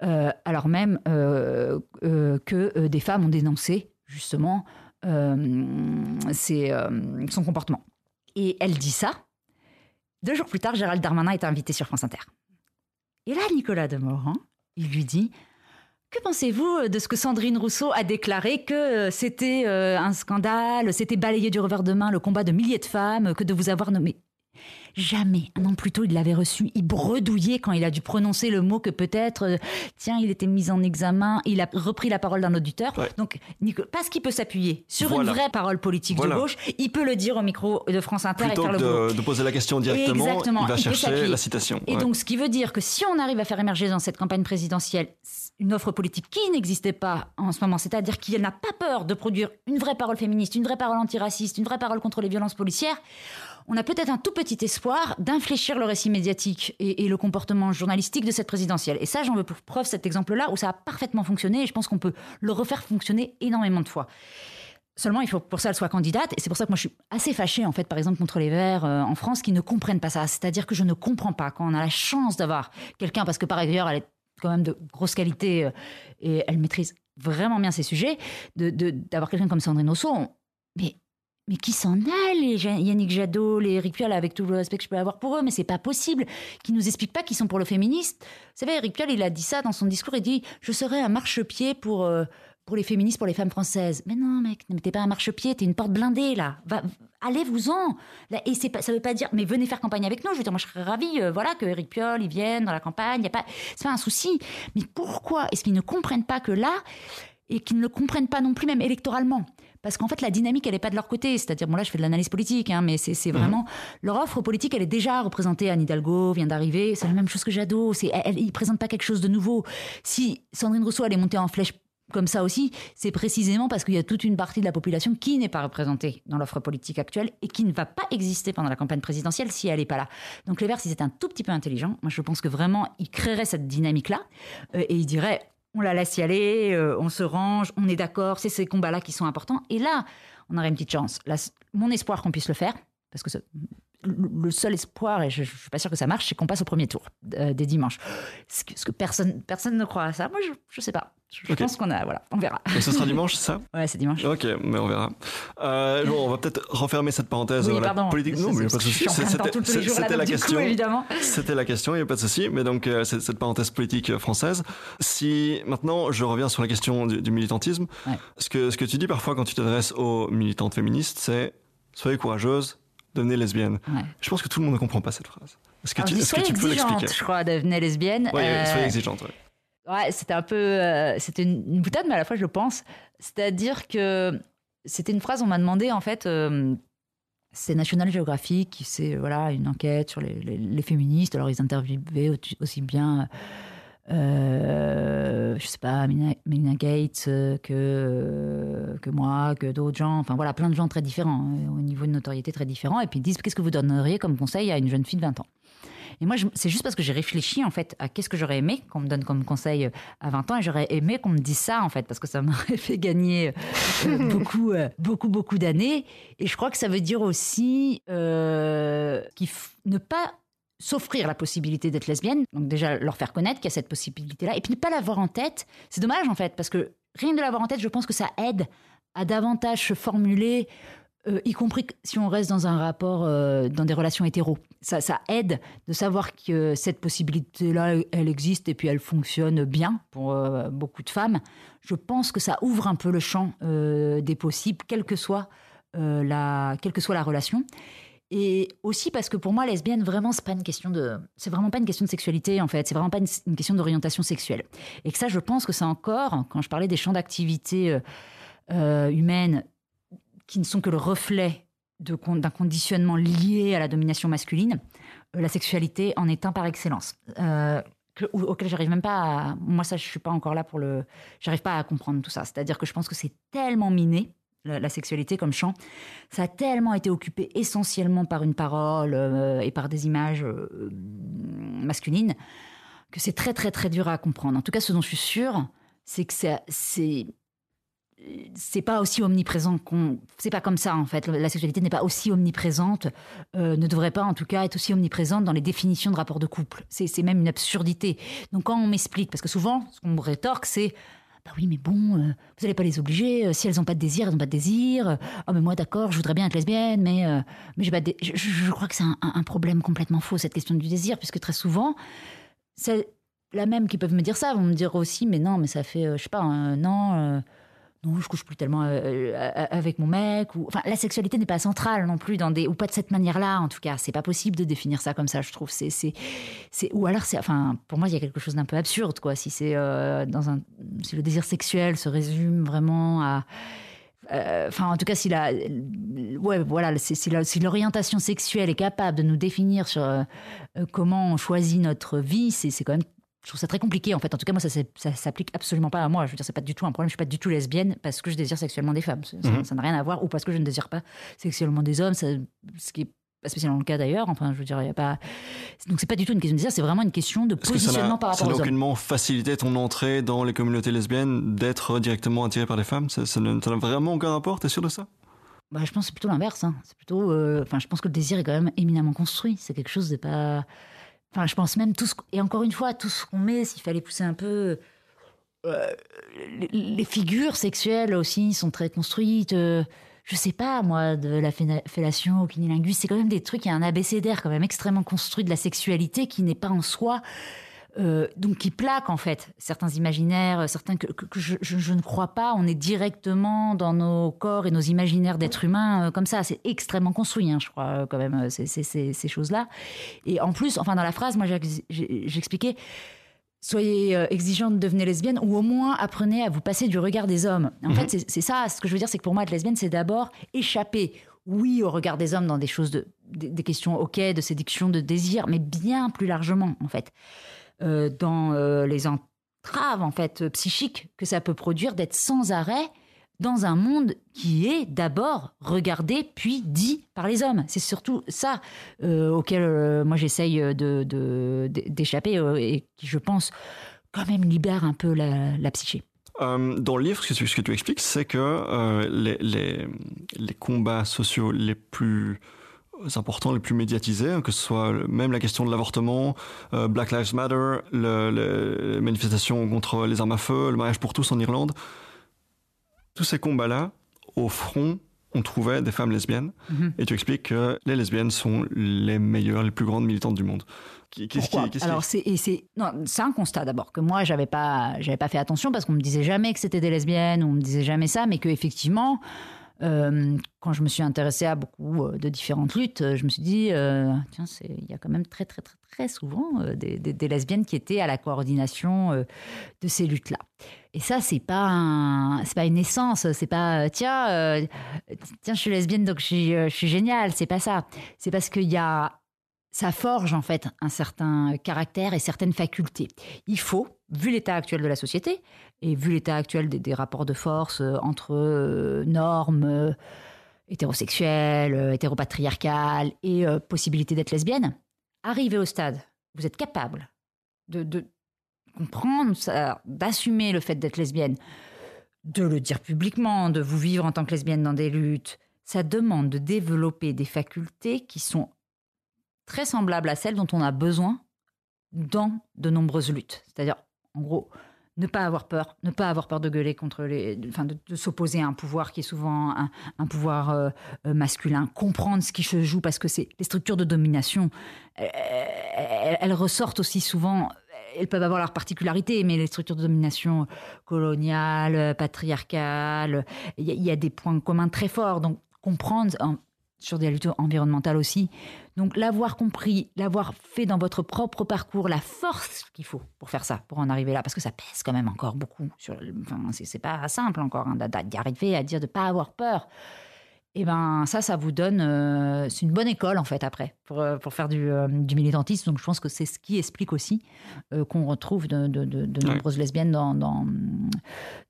Euh, alors même euh, euh, que des femmes ont dénoncé justement son comportement. Et elle dit ça. Deux jours plus tard, Gérald Darmanin est invité sur France Inter. Et là, Nicolas Demorand, il lui dit que pensez-vous de ce que Sandrine Rousseau a déclaré que c'était un scandale, c'était balayer du revers de main le combat de milliers de femmes, que de vous avoir nommé Jamais. Un an plus tôt, il l'avait reçu. Il bredouillait quand il a dû prononcer le mot que peut-être, euh, tiens, il était mis en examen. Il a repris la parole d'un auditeur. Donc, parce qu'il peut s'appuyer sur une vraie parole politique de gauche, il peut le dire au micro de France Inter et faire le de, de poser la question directement, Exactement. il va chercher la citation. Et donc, ce qui veut dire que si on arrive à faire émerger dans cette campagne présidentielle une offre politique qui n'existait pas en ce moment, c'est-à-dire qu'il n'a pas peur de produire une vraie parole féministe, une vraie parole antiraciste, une vraie parole contre les violences policières, on a peut-être un tout petit espoir d'infléchir le récit médiatique et, le comportement journalistique de cette présidentielle. Et ça, j'en veux pour preuve cet exemple-là où ça a parfaitement fonctionné et je pense qu'on peut le refaire fonctionner énormément de fois. Seulement, il faut pour ça qu'elle soit candidate. Et c'est pour ça que moi, je suis assez fâchée, en fait, par exemple, contre les Verts euh, en France qui ne comprennent pas ça. C'est-à-dire que je ne comprends pas quand on a la chance d'avoir quelqu'un, parce que par ailleurs, elle est quand même de grosse qualité euh, et elle maîtrise vraiment bien ses sujets, d'avoir quelqu'un comme Sandrine Rousseau. Mais mais qui s'en allent, les Yannick Jadot, les Eric Piolle, avec tout le respect que je peux avoir pour eux, mais c'est pas possible qu'ils nous expliquent pas qu'ils sont pour le féministe. Vous savez, Eric Piolle, il a dit ça dans son discours, il dit « Je serai un marchepied pour, euh, pour les féministes, pour les femmes françaises. » Mais non, mec, ne mettez pas un marchepied, t'es une porte blindée, là. Va, allez-vous-en. Et c'est pas, ça veut pas dire « Mais venez faire campagne avec nous. » Je veux dire, moi, je serais ravie, euh, voilà, que Eric Piolle, il vienne dans la campagne, y a pas, c'est pas un souci. Mais pourquoi est-ce qu'ils ne comprennent pas que là, et qu'ils ne le comprennent pas non plus, même électoralement? Parce qu'en fait, la dynamique, elle n'est pas de leur côté. C'est-à-dire, bon, là, je fais de l'analyse politique, hein, mais c'est mhm. vraiment. Leur offre politique, elle est déjà représentée. Anne Hidalgo vient d'arriver. C'est la même chose que Jadot. Elle, ils ne présentent pas quelque chose de nouveau. Si Sandrine Rousseau, elle est montée en flèche comme ça aussi, c'est précisément parce qu'il y a toute une partie de la population qui n'est pas représentée dans l'offre politique actuelle et qui ne va pas exister pendant la campagne présidentielle si elle n'est pas là. Donc les Verts, s'ils étaient un tout petit peu intelligents, moi je pense que vraiment, ils créeraient cette dynamique-là euh, et ils diraient on la laisse y aller, euh, on se range, on est d'accord, c'est ces combats-là qui sont importants. Et là, on aurait une petite chance. mon espoir qu'on puisse le faire, parce que le seul espoir, et je ne suis pas sûr que ça marche, c'est qu'on passe au premier tour euh, des dimanches. Ce que, personne, personne ne croit à ça. Moi, je ne sais pas. Je pense qu'on a, voilà, on verra. Et ce sera dimanche, ça? Ouais, c'est dimanche. Ok, mais on verra. Euh, on va peut-être refermer cette parenthèse. Oui, pardon. Politique. Non, mais pas de souci. C'était la question. C'était la question, il n'y a pas de souci. Mais donc, euh, cette parenthèse politique euh, française. Si maintenant, je reviens sur la question du, militantisme, ce, que, ce que tu dis parfois quand tu t'adresses aux militantes féministes, c'est soyez courageuses, devenez lesbienne. Je pense que tout le monde ne comprend pas cette phrase. Est-ce que, tu, est-ce que tu peux l'expliquer Je crois, devenez lesbienne. Oui, soyez exigeante. Ouais. Ouais, c'était un peu. Euh, c'était une, boutade, mais à la fois, je pense. C'est-à-dire que c'était une phrase, on m'a demandé, en fait. Euh, c'est National Geographic qui fait voilà, une enquête sur les, les, féministes. Alors, ils interviewaient aussi bien. Euh, je sais pas, Melina Gates que, que moi, que d'autres gens, enfin voilà, plein de gens très différents, hein, au niveau de notoriété très différent, et puis ils disent qu'est-ce que vous donneriez comme conseil à une jeune fille de 20 ans? Et moi, c'est juste parce que j'ai réfléchi, en fait, à qu'est-ce que j'aurais aimé qu'on me donne comme conseil euh, à 20 ans. Et j'aurais aimé qu'on me dise ça, en fait, parce que ça m'aurait fait gagner euh, beaucoup, euh, beaucoup, beaucoup d'années. Et je crois que ça veut dire aussi euh, qu'il ne pas s'offrir la possibilité d'être lesbienne, donc déjà leur faire connaître qu'il y a cette possibilité-là, et puis ne pas l'avoir en tête. C'est dommage, en fait, parce que rien de l'avoir en tête, je pense que ça aide à davantage se formuler euh, y compris si on reste dans un rapport, euh, dans des relations hétéros. Ça, ça aide de savoir que cette possibilité-là, elle existe et puis elle fonctionne bien pour euh, beaucoup de femmes. Je pense que ça ouvre un peu le champ des possibles, quelle que soit la, quelle que soit la relation. Et aussi parce que pour moi, lesbienne, vraiment, c'est pas une question de, c'est vraiment pas une question de sexualité en fait. C'est vraiment pas une, question d'orientation sexuelle. Et que ça, je pense que c'est encore, quand je parlais des champs d'activité humaines qui ne sont que le reflet d'un conditionnement lié à la domination masculine, euh, la sexualité en est un par excellence. Euh, auquel j'arrive même pas à. Moi, ça, je suis pas encore là pour le. J'arrive pas à comprendre tout ça. C'est-à-dire que je pense que c'est tellement miné, la, sexualité comme champ. Ça a tellement été occupé essentiellement par une parole euh, et par des images masculines que c'est très, très, très dur à comprendre. En tout cas, ce dont je suis sûre, c'est que c'est c'est pas aussi omniprésent qu'on. C'est pas comme ça en fait. La sexualité n'est pas aussi omniprésente, euh, ne devrait pas en tout cas être aussi omniprésente dans les définitions de rapport de couple. C'est même une absurdité. Donc quand on m'explique, parce que souvent ce qu'on me rétorque, c'est bah oui, mais bon, euh, vous n'allez pas les obliger. Euh, si elles n'ont pas de désir, elles n'ont pas de désir. oh, mais moi, d'accord, je voudrais bien être lesbienne, mais, mais pas je, crois que c'est un, un, problème complètement faux, cette question du désir, puisque très souvent, c'est la même qui peuvent me dire ça, vont me dire aussi, mais non, mais ça fait, je sais pas, un an je couche plus tellement euh, euh, avec mon mec. Ou... Enfin, la sexualité n'est pas centrale non plus, dans des... ou pas de cette manière-là, en tout cas. C'est pas possible de définir ça comme ça, je trouve. C'est, c'est. Ou alors, c'est... Enfin, pour moi, il y a quelque chose d'un peu absurde, quoi. Si, c'est, euh, dans un... si le désir sexuel se résume vraiment à. Enfin, en tout cas, si la, ouais, voilà, si, si l'orientation sexuelle est capable de nous définir sur comment on choisit notre vie, c'est quand même je trouve ça très compliqué en fait. En tout cas, moi, ça, ça s'applique absolument pas à moi. Je veux dire, c'est pas du tout un problème. Je suis pas du tout lesbienne parce que je désire sexuellement des femmes. Mhm. Ça n'a rien à voir. Ou parce que je ne désire pas sexuellement des hommes. ce qui est pas spécialement le cas d'ailleurs. Enfin, je veux dire, il y a pas. Donc, c'est pas du tout une question de désir. C'est vraiment une question de positionnement par rapport aux hommes. Ça n'a aucunement facilité ton entrée dans les communautés lesbiennes d'être directement attiré par des femmes? Ça, ça n'a vraiment aucun rapport? T'es sûr de ça? Bah, je pense que c'est plutôt l'inverse. Hein. C'est plutôt. Euh, enfin, je pense que le désir est quand même éminemment construit. C'est quelque chose de pas Enfin, je pense même tout ce, et encore une fois, tout ce qu'on met, s'il fallait pousser un peu, euh, les, figures sexuelles aussi sont très construites. Euh, je sais pas, moi, de la fellation au kinilingus, c'est quand même des trucs, il y a un abécédaire quand même extrêmement construit de la sexualité qui n'est pas en soi euh, donc qui plaque en fait certains imaginaires, euh, certains que, je, ne crois pas. On est directement dans nos corps et nos imaginaires d'êtres humains euh, comme ça. C'est extrêmement construit, hein, je crois quand même ces choses-là. Et en plus, enfin dans la phrase, moi j'expliquais. Soyez exigeante, devenez lesbienne, ou au moins apprenez à vous passer du regard des hommes. En mhm. fait, c'est ça. Ce que je veux dire, c'est que pour moi, être lesbienne, c'est d'abord échapper oui, au regard des hommes dans des choses de, des, questions, ok, de séduction, de désir, mais bien plus largement, en fait. Euh, dans euh, les entraves en fait psychiques que ça peut produire d'être sans arrêt dans un monde qui est d'abord regardé puis dit par les hommes. C'est surtout ça euh, auquel moi j'essaye d'échapper de, et qui, je pense, quand même libère un peu la, psyché. dans le livre, ce que tu, ce que tu expliques, c'est que les, les, les, combats sociaux les plus importants, les plus médiatisés, hein, que ce soit même la question de l'avortement, euh, Black Lives Matter, les manifestations contre les armes à feu, le mariage pour tous en Irlande. Tous ces combats-là, au front, on trouvait des femmes lesbiennes. Mm-hmm. Et tu expliques que les lesbiennes sont les meilleures, les plus grandes militantes du monde. Pourquoi? Alors c'est c'est c'est un constat d'abord que moi j'avais pas j'avais pas fait attention parce qu'on me disait jamais que c'était des lesbiennes, on me disait jamais ça, mais que effectivement euh, quand je me suis intéressée à beaucoup euh, de différentes luttes, euh, je me suis dit, tiens, il y a quand même très, très, très, très souvent des, lesbiennes qui étaient à la coordination de ces luttes-là. Et ça, c'est pas pas une essence, c'est pas tiens, tiens, je suis lesbienne donc je suis, je suis géniale. C'est pas ça. C'est parce qu'il y a ça forge en fait un certain caractère et certaines facultés. Il faut, vu l'état actuel de la société et vu l'état actuel des, rapports de force euh, entre euh, normes euh, hétérosexuelles, hétéropatriarcales et possibilité d'être lesbienne, arriver au stade, vous êtes capable de, comprendre d'assumer le fait d'être lesbienne, de le dire publiquement, de vous vivre en tant que lesbienne dans des luttes. Ça demande de développer des facultés qui sont très semblable à celle dont on a besoin dans de nombreuses luttes. C'est-à-dire, en gros, ne pas avoir peur, ne pas avoir peur de gueuler contre les, enfin de, s'opposer à un pouvoir qui est souvent un, pouvoir euh, euh, masculin, comprendre ce qui se joue parce que c'est les structures de domination, elles, ressortent aussi souvent. Elles peuvent avoir leur particularité, mais les structures de domination coloniales, patriarcales, il y, a des points communs très forts. Donc comprendre sur des luttes environnementales aussi. Donc l'avoir compris, l'avoir fait dans votre propre parcours, la force qu'il faut pour faire ça, pour en arriver là, parce que ça pèse quand même encore beaucoup. Sur, enfin, c'est pas simple encore hein, d'y arriver à dire de pas avoir peur et eh ben ça, ça vous donne, euh, c'est une bonne école en fait après pour, euh, pour faire du, euh, du, militantisme. Donc je pense que c'est ce qui explique aussi qu'on retrouve de, de, de, nombreuses lesbiennes dans, dans,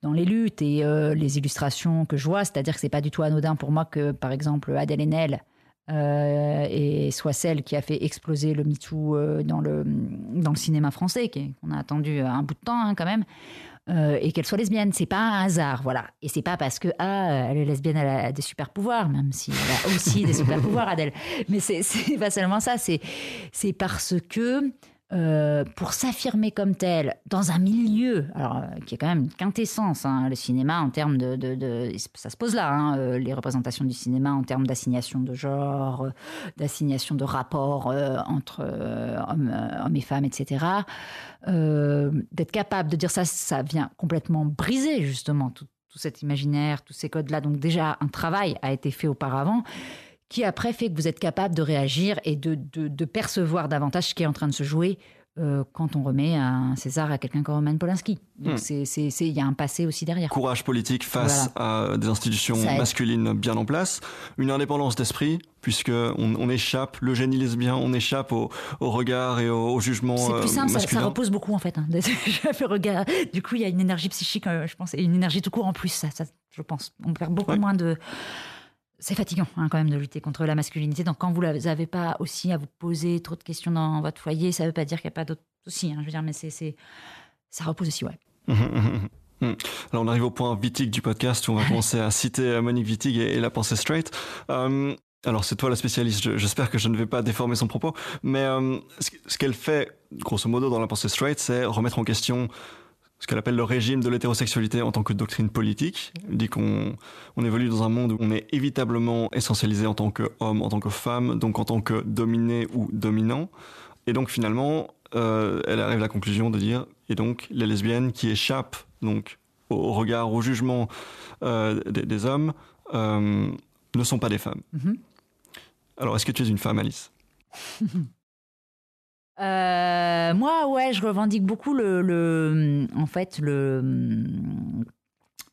dans, les luttes et les illustrations que je vois. C'est-à-dire que c'est pas du tout anodin pour moi que par exemple Adèle Haenel et soit celle qui a fait exploser le MeToo dans, le, dans le cinéma français, qu'on a attendu un bout de temps hein, quand même. Euh, et qu'elle soit lesbienne. C'est pas un hasard, voilà. Et c'est pas parce que ah elle est lesbienne, elle a des super pouvoirs, même si elle a aussi des super pouvoirs, Adèle. Mais c'est pas seulement ça. C'est c'est parce que euh, pour s'affirmer comme tel dans un milieu alors, euh, qui est quand même une quintessence, hein, le cinéma en termes de, Ça se pose là, hein, euh, les représentations du cinéma en termes d'assignation de genre, d'assignation de rapport entre hommes, et femmes, etc. D'être capable de dire ça, ça vient complètement briser justement tout cet imaginaire, tous ces codes-là. Donc déjà, un travail a été fait auparavant qui après fait que vous êtes capable de réagir et de, de, percevoir davantage ce qui est en train de se jouer euh, quand on remet un César à quelqu'un comme Roman Polanski. Donc hmm. il y a un passé aussi derrière. Courage politique face à des institutions masculines bien en place, une indépendance d'esprit puisque on, échappe, le génie lesbien, on échappe au, au regard et au, jugement C'est plus simple, ça, repose beaucoup en fait. Hein, regard. Du coup, il y a une énergie psychique, euh, je pense, et une énergie tout court en plus, ça, je pense. On perd beaucoup moins de c'est fatigant hein, quand même de lutter contre la masculinité. Donc quand vous n'avez pas aussi à vous poser trop de questions dans votre foyer, ça ne veut pas dire qu'il n'y a pas d'autres soucis. Hein, je veux dire, mais c'est, ça repose aussi, ouais. Alors on arrive au point vitique du podcast où on va commencer à citer euh, Monique Wittig et, la pensée straight. Euh, alors c'est toi la spécialiste, j'espère que je ne vais pas déformer son propos, mais euh, ce qu'elle fait grosso modo dans la pensée straight, c'est remettre en question ce qu'elle appelle le régime de l'hétérosexualité en tant que doctrine politique. Elle dit qu'on on évolue dans un monde où on est évitablement essentialisé en tant qu'homme, en tant que femme, donc en tant que dominé ou dominant. Et donc finalement, euh, elle arrive à la conclusion de dire, et donc les lesbiennes qui échappent donc au, regard, au jugement euh, des, hommes, euh, ne sont pas des femmes. Mm-hmm. Alors, est-ce que tu es une femme, Alice? Euh, moi, ouais, je revendique beaucoup le, le en fait, le,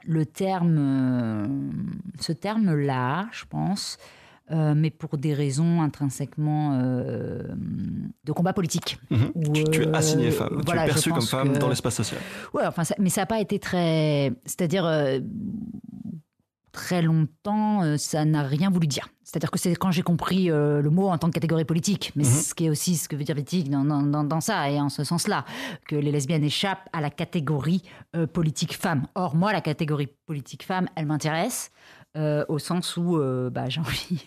le terme, euh, ce terme-là, je pense, euh, mais pour des raisons intrinsèquement de combat politique. Mhm. tu, es assignée femme, tu es perçue comme femme dans l'espace social. Ouais, enfin, mais ça n'a pas été très, c'est-à-dire très longtemps, euh, ça n'a rien voulu dire. C'est-à-dire que c'est quand j'ai compris euh, le mot en tant que catégorie politique, mais mhm. ce qui est aussi ce que veut dire Vitig dans, dans, ça, et en ce sens-là, que les lesbiennes échappent à la catégorie euh, politique femme. Or, moi, la catégorie politique femme, elle m'intéresse. Euh, au sens où euh, bah, j'ai envie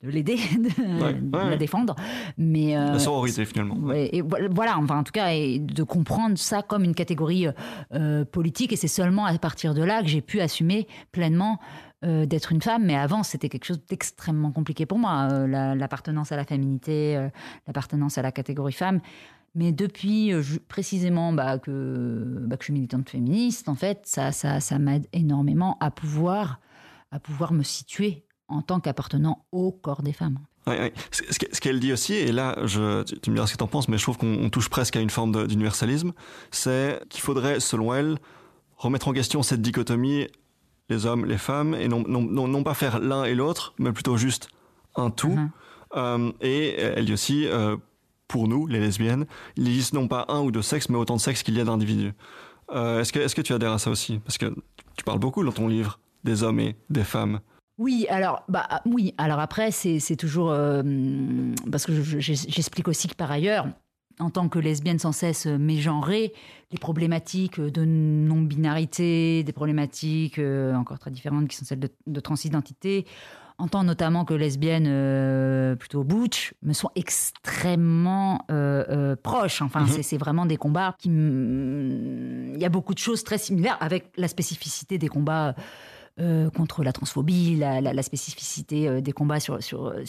de l'aider, de, la défendre. Mais, euh, la sororité finalement. et voilà, enfin, en tout cas, et de comprendre ça comme une catégorie politique. Et c'est seulement à partir de là que j'ai pu assumer pleinement d'être une femme, mais avant c'était quelque chose d'extrêmement compliqué pour moi, l'appartenance à la féminité, l'appartenance à la catégorie femme. Mais depuis précisément bah, que, bah, que je suis militante féministe, en fait, ça, ça, ça m'aide énormément à pouvoir à pouvoir me situer en tant qu'appartenant au corps des femmes. Oui, oui. Ce qu'elle dit aussi, et là, je, tu me diras ce que tu en penses, mais je trouve qu'on touche presque à une forme d'universalisme, c'est qu'il faudrait, selon elle, remettre en question cette dichotomie, les hommes, les femmes, et non, non, non, pas faire l'un et l'autre, mais plutôt juste un tout. Mm-hmm. Euh, et elle dit aussi, euh, pour nous, les lesbiennes, il n'existe non pas un ou deux sexes, mais autant de sexes qu'il y a d'individus. Euh, que, est que tu adhères à ça aussi? Parce que tu parles beaucoup dans ton livre des hommes et des femmes oui, alors, bah, oui, alors après, c'est toujours. Euh, parce que j'explique aussi que par ailleurs, en tant que lesbienne sans cesse mégenrée, les problématiques de non-binarité, des problématiques euh, encore très différentes qui sont celles de, transidentité, en tant notamment que lesbienne euh, plutôt butch, me sont extrêmement euh, euh, proches. Enfin, Mhm. c'est vraiment des combats qui. Il y a beaucoup de choses très similaires avec la spécificité des combats. Euh, contre la transphobie, la, spécificité euh, des combats sur,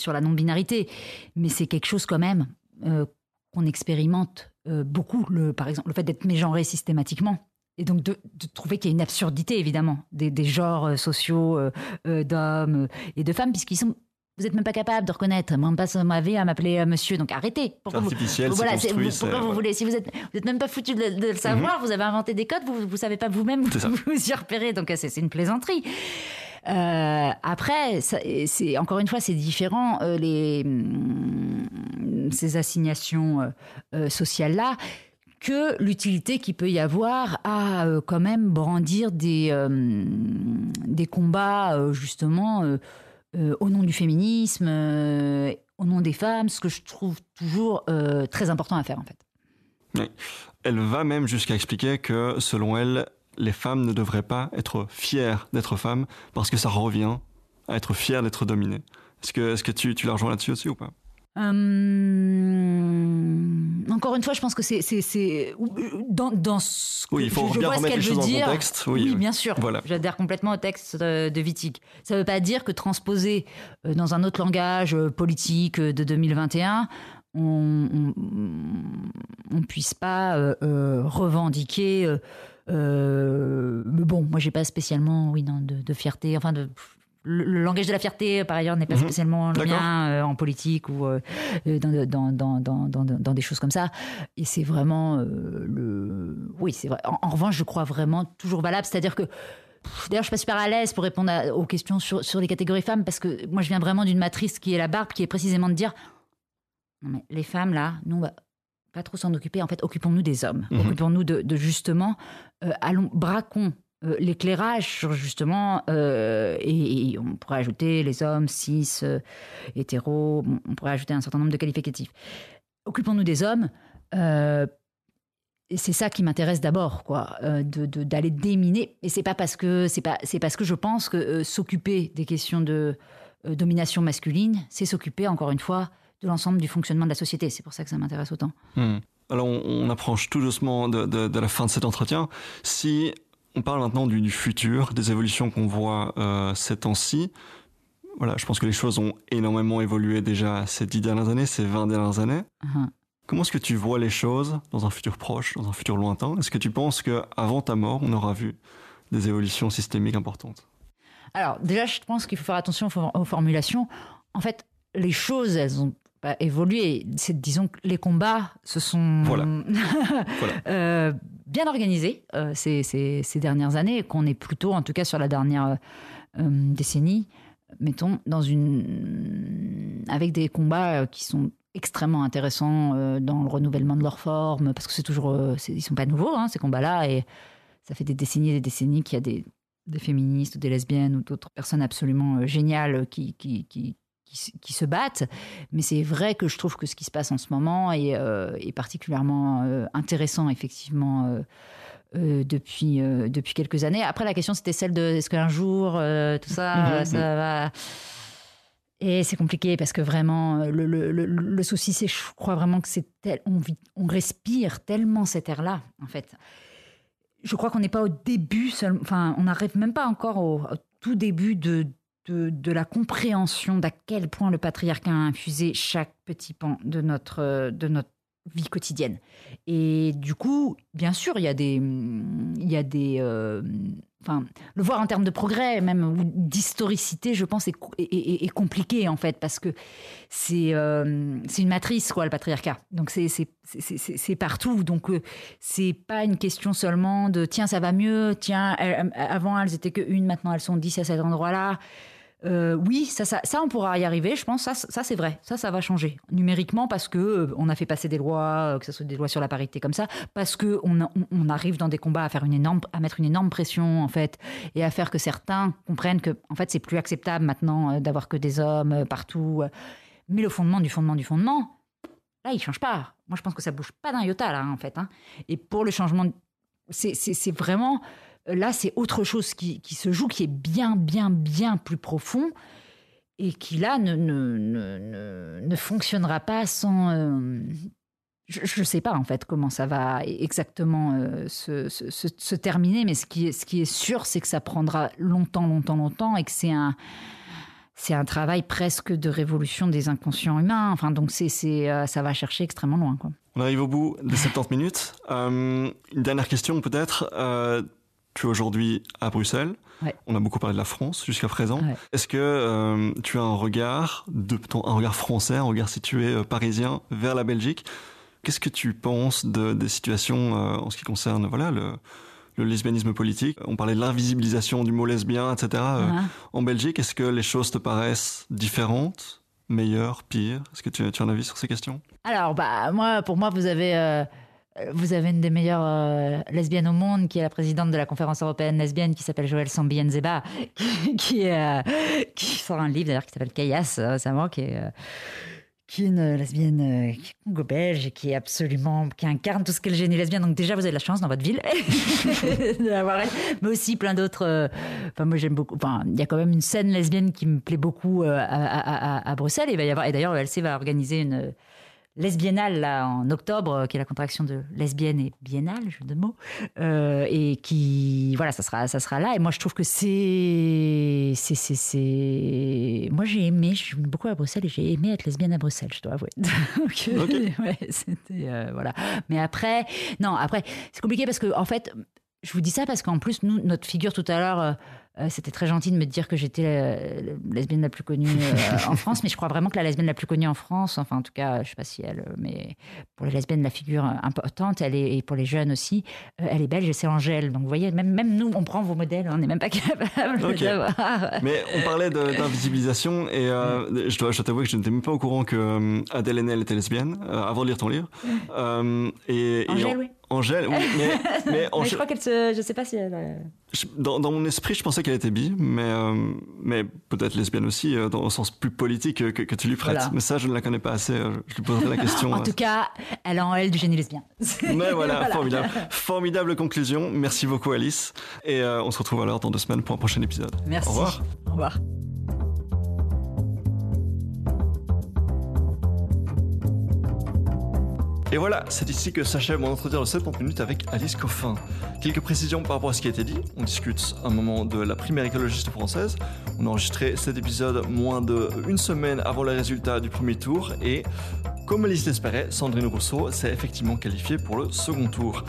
la non-binarité. Mais c'est quelque chose quand même euh, qu'on expérimente beaucoup, le, par exemple, le fait d'être mégenré systématiquement. Et donc de, trouver qu'il y a une absurdité, évidemment, des, genres sociaux d'hommes et de femmes, puisqu'ils sont... Vous n'êtes même pas capable de reconnaître. Moi, on passe ma vie à m'appeler euh, monsieur, donc arrêtez. C'est Pourquoi vous- artificiel, voilà, vous- pourquoi c'est- vous voilà. voulez Si vous êtes, vous êtes même pas foutu de, de le savoir, vous avez inventé des codes, vous vous savez pas vous-même vous vous y repérez, donc euh, c'est une plaisanterie. Euh, après, c'est encore une fois, c'est différent euh, les hum, ces assignations euh, sociales là que l'utilité qu'il peut y avoir à quand même brandir des des combats justement euh, au nom du féminisme, euh, au nom des femmes, ce que je trouve toujours euh, très important à faire en fait. Elle va même jusqu'à expliquer que, selon elle, les femmes ne devraient pas être fières d'être femmes parce que ça revient à être fières d'être dominées. Est-ce que, est-ce que tu, tu la rejoins là-dessus aussi ou pas? Hum, encore une fois, je pense que c'est dans, dans ce que Oui, il faut je, je bien vois ce qu'elle veut dire. contexte. Oui, oui. bien sûr. Voilà. J'adhère complètement au texte de, de Wittig. Ça ne veut pas dire que transposer euh, dans un autre langage euh, politique euh, de 2021, on on puisse pas euh, euh, revendiquer. euh, euh, mais bon, moi, j'ai pas spécialement, oui, non, de, de fierté. Enfin, de, le, le langage de la fierté, par ailleurs, n'est pas Mhm. spécialement le mien euh, en politique ou euh, euh, dans, dans, dans, dans, des choses comme ça. Et c'est vraiment euh, le. Oui, c'est vrai. En, en revanche, je crois vraiment toujours valable. C'est-à-dire que. D'ailleurs, je suis pas super à l'aise pour répondre à- aux questions sur, sur les catégories femmes parce que moi, je viens vraiment d'une matrice qui est la barbe, qui est précisément de dire non, mais les femmes, là, nous, on va pas trop s'en occuper. En fait, occupons-nous des hommes. Mhm. Occupons-nous de, de justement, allons, braquons euh, l'éclairage sur justement, euh, et, et on pourrait ajouter les hommes cis, euh, hétéros, bon, on pourrait ajouter un certain nombre de qualificatifs. Occupons-nous des hommes. euh, et c'est ça qui m'intéresse d'abord, quoi, euh, de- de- d'aller déminer. Et c'est pas parce que c'est pas c'est parce que je pense que euh, s'occuper des questions de euh, domination masculine, c'est s'occuper encore une fois de l'ensemble du fonctionnement de la société. C'est pour ça que ça m'intéresse autant. Hmm. Alors, on, on approche tout doucement de, de- de la fin de cet entretien. Si on parle maintenant du, du futur, des évolutions qu'on voit euh, ces temps-ci, voilà, je pense que les choses ont énormément évolué déjà ces dix dernières années, ces 20 dernières années. Uhum. Comment est-ce que tu vois les choses dans un futur proche, dans un futur lointain? Est-ce que tu penses qu'avant ta mort, on aura vu des évolutions systémiques importantes? Alors, déjà, je pense qu'il faut faire attention aux, for- aux formulations. En fait, les choses, elles ont pas évolué. C'est, disons que les combats se sont Voilà. Voilà. euh, bien organisés euh, ces, dernières années, qu'on est plutôt, en tout cas sur la dernière euh, décennie, mettons, dans une avec des combats euh, qui sont extrêmement intéressants euh, dans le renouvellement de leur forme, parce que c'est toujours, euh, ils sont pas nouveaux hein, ces combats-là, et ça fait des décennies et des décennies qu'il y a des, féministes ou des lesbiennes ou d'autres personnes absolument euh, géniales qui, qui, qui, qui, se- qui se battent. Mais c'est vrai que je trouve que ce qui se passe en ce moment est, euh, est particulièrement euh, intéressant, effectivement. euh, depuis, depuis quelques années. Après, la question, c'était celle de est-ce qu'un jour, tout ça, Mhm. ça va? Et c'est compliqué parce que vraiment, le, le, le, le souci, c'est, je crois vraiment que c'est tel, on, vit, on respire tellement cet air-là, en fait. Je crois qu'on n'est pas au début, seul, enfin, on n'arrive même pas encore au, au tout début de, de, la compréhension d'à quel point le patriarcat a infusé chaque petit pan de notre, de notre vie quotidienne. Et du coup, bien sûr, il y a des, il y a des, euh, enfin, le voir en termes de progrès, même d'historicité, je pense, est, est- compliqué en fait, parce que c'est, euh, une matrice quoi, le patriarcat. Donc c'est, partout. Donc euh, c'est pas une question seulement de tiens ça va mieux, tiens avant elles étaient que une, maintenant elles sont dix à cet endroit-là. Euh, oui, ça, ça, ça, on pourra y arriver, je pense. Ça, ça c'est vrai. Ça, ça va changer numériquement parce que euh, on a fait passer des lois, euh, que ce soit des lois sur la parité comme ça, parce que on, arrive dans des combats à faire une énorme, à mettre une énorme pression en fait, et à faire que certains comprennent que en fait c'est plus acceptable maintenant d'avoir que des hommes partout. Mais le fondement du fondement du fondement, là, il change pas. Moi, je pense que ça bouge pas d'un iota là, en fait. hein. Et pour le changement, c'est vraiment Là, c'est autre chose qui, qui se joue, qui est bien, bien, bien plus profond. et qui là ne, ne, ne, ne fonctionnera pas sans... euh, je ne sais pas en fait comment ça va exactement euh, se, se- se- terminer, mais ce qui est, ce qui est sûr, c'est que ça prendra longtemps, longtemps, longtemps et que c'est un, c'est un travail presque de révolution des inconscients humains. Enfin, donc c'est, euh, ça va chercher extrêmement loin. On arrive au bout des 70 minutes. Euh, une dernière question peut-être. Euh, tu es aujourd'hui à Bruxelles. Ouais. On a beaucoup parlé de la France jusqu'à présent. Ouais. Est-ce que euh, tu as un regard, de, ton- un regard français, un regard situé euh, parisien vers la Belgique? Qu'est-ce que tu penses de, des situations euh, en ce qui concerne voilà, le, le lesbianisme politique? On parlait de l'invisibilisation du mot lesbien, etc. Hein En Belgique, est-ce que les choses te paraissent différentes, meilleures, pires? Est-ce que tu, tu as un avis sur ces questions? Alors, bah, moi, pour moi, vous avez, vous avez une des meilleures euh, lesbiennes au monde, qui est la présidente de la conférence européenne lesbienne, qui s'appelle Joëlle Sambi Nzeba, qui, qui, est, euh, qui sort un livre d'ailleurs qui s'appelle euh, récemment, qui est. euh, qui est une lesbienne euh, congo-belge et qui est absolument qui incarne tout ce qu'est le génie lesbien. Donc déjà vous avez de la chance dans votre ville elle, mais aussi plein d'autres. euh, Enfin moi j'aime beaucoup. Enfin il y a quand même une scène lesbienne qui me plaît beaucoup euh, à, Bruxelles. Et va y avoir et d'ailleurs le LC va organiser une lesbiennale là en octobre, euh, qui est la contraction de lesbienne et biennale, jeu de mots, euh, et qui voilà, ça sera ça sera là. Et moi je trouve que c'est c'est c'est c'est moi j'ai aimé, je suis beaucoup à Bruxelles et j'ai aimé être lesbienne à Bruxelles, je dois avouer. Donc, euh, ouais, c'était euh, voilà. Mais après, non, après c'est compliqué parce que en fait. Je vous dis ça parce qu'en plus, nous, notre figure tout à l'heure, euh, c'était très gentil de me dire que j'étais la lesbienne la plus connue euh, en France, mais je crois vraiment que la lesbienne la plus connue en France, enfin en tout cas, je sais pas si elle, euh, mais pour les lesbiennes, la figure importante, elle est, et pour les jeunes aussi, euh, elle est belge et c'est Angèle. Donc vous voyez, même, même nous, on prend vos modèles, on n'est même pas capable Ok. d'avoir. Mais on parlait de- d'invisibilisation et je dois, je que je n'étais même pas au courant que Adèle Haenel était lesbienne avant de lire ton livre. Et, et Angèle, oui. Angèle, oui, mais, mais Mais Angèle- je crois qu'elle se. Je sais pas si elle. euh, dans, dans mon esprit, je pensais qu'elle était bi, mais, euh, mais peut-être lesbienne aussi, euh, dans le sens plus politique que, que tu lui prêtes. Voilà. Mais ça, je ne la connais pas assez. euh, Je lui poserai la question. En euh. tout cas, elle a en elle du génie lesbien. Mais voilà, formidable. Formidable conclusion. Merci beaucoup, Alice. Et euh, on se retrouve alors dans deux semaines pour un prochain épisode. Merci. Au revoir. Au revoir. Et voilà, c'est ici que s'achève mon entretien de 70 minutes avec Alice Coffin. Quelques précisions par rapport à ce qui a été dit. On discute un moment de la primaire écologiste française. On a enregistré cet épisode moins de une semaine avant les résultats du premier tour et, comme Alice l'espérait, Sandrine Rousseau s'est effectivement qualifiée pour le second tour.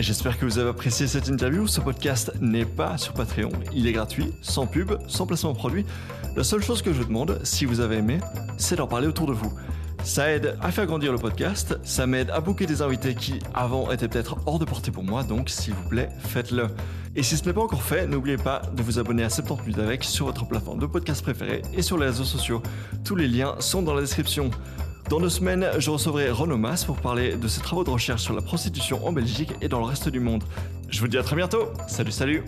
J'espère que vous avez apprécié cette interview. Ce podcast n'est pas sur Patreon. Il est gratuit, sans pub, sans placement de produit. La seule chose que je vous demande, si vous avez aimé, c'est d'en parler autour de vous. Ça aide à faire grandir le podcast, ça m'aide à booker des invités qui avant étaient peut-être hors de portée pour moi, donc s'il vous plaît, faites-le. Et si ce n'est pas encore fait, n'oubliez pas de vous abonner à 70 minutes avec sur votre plateforme de podcast préférée et sur les réseaux sociaux. Tous les liens sont dans la description. Dans deux semaines, je recevrai Renaud Mas pour parler de ses travaux de recherche sur la prostitution en Belgique et dans le reste du monde. Je vous dis à très bientôt. Salut, salut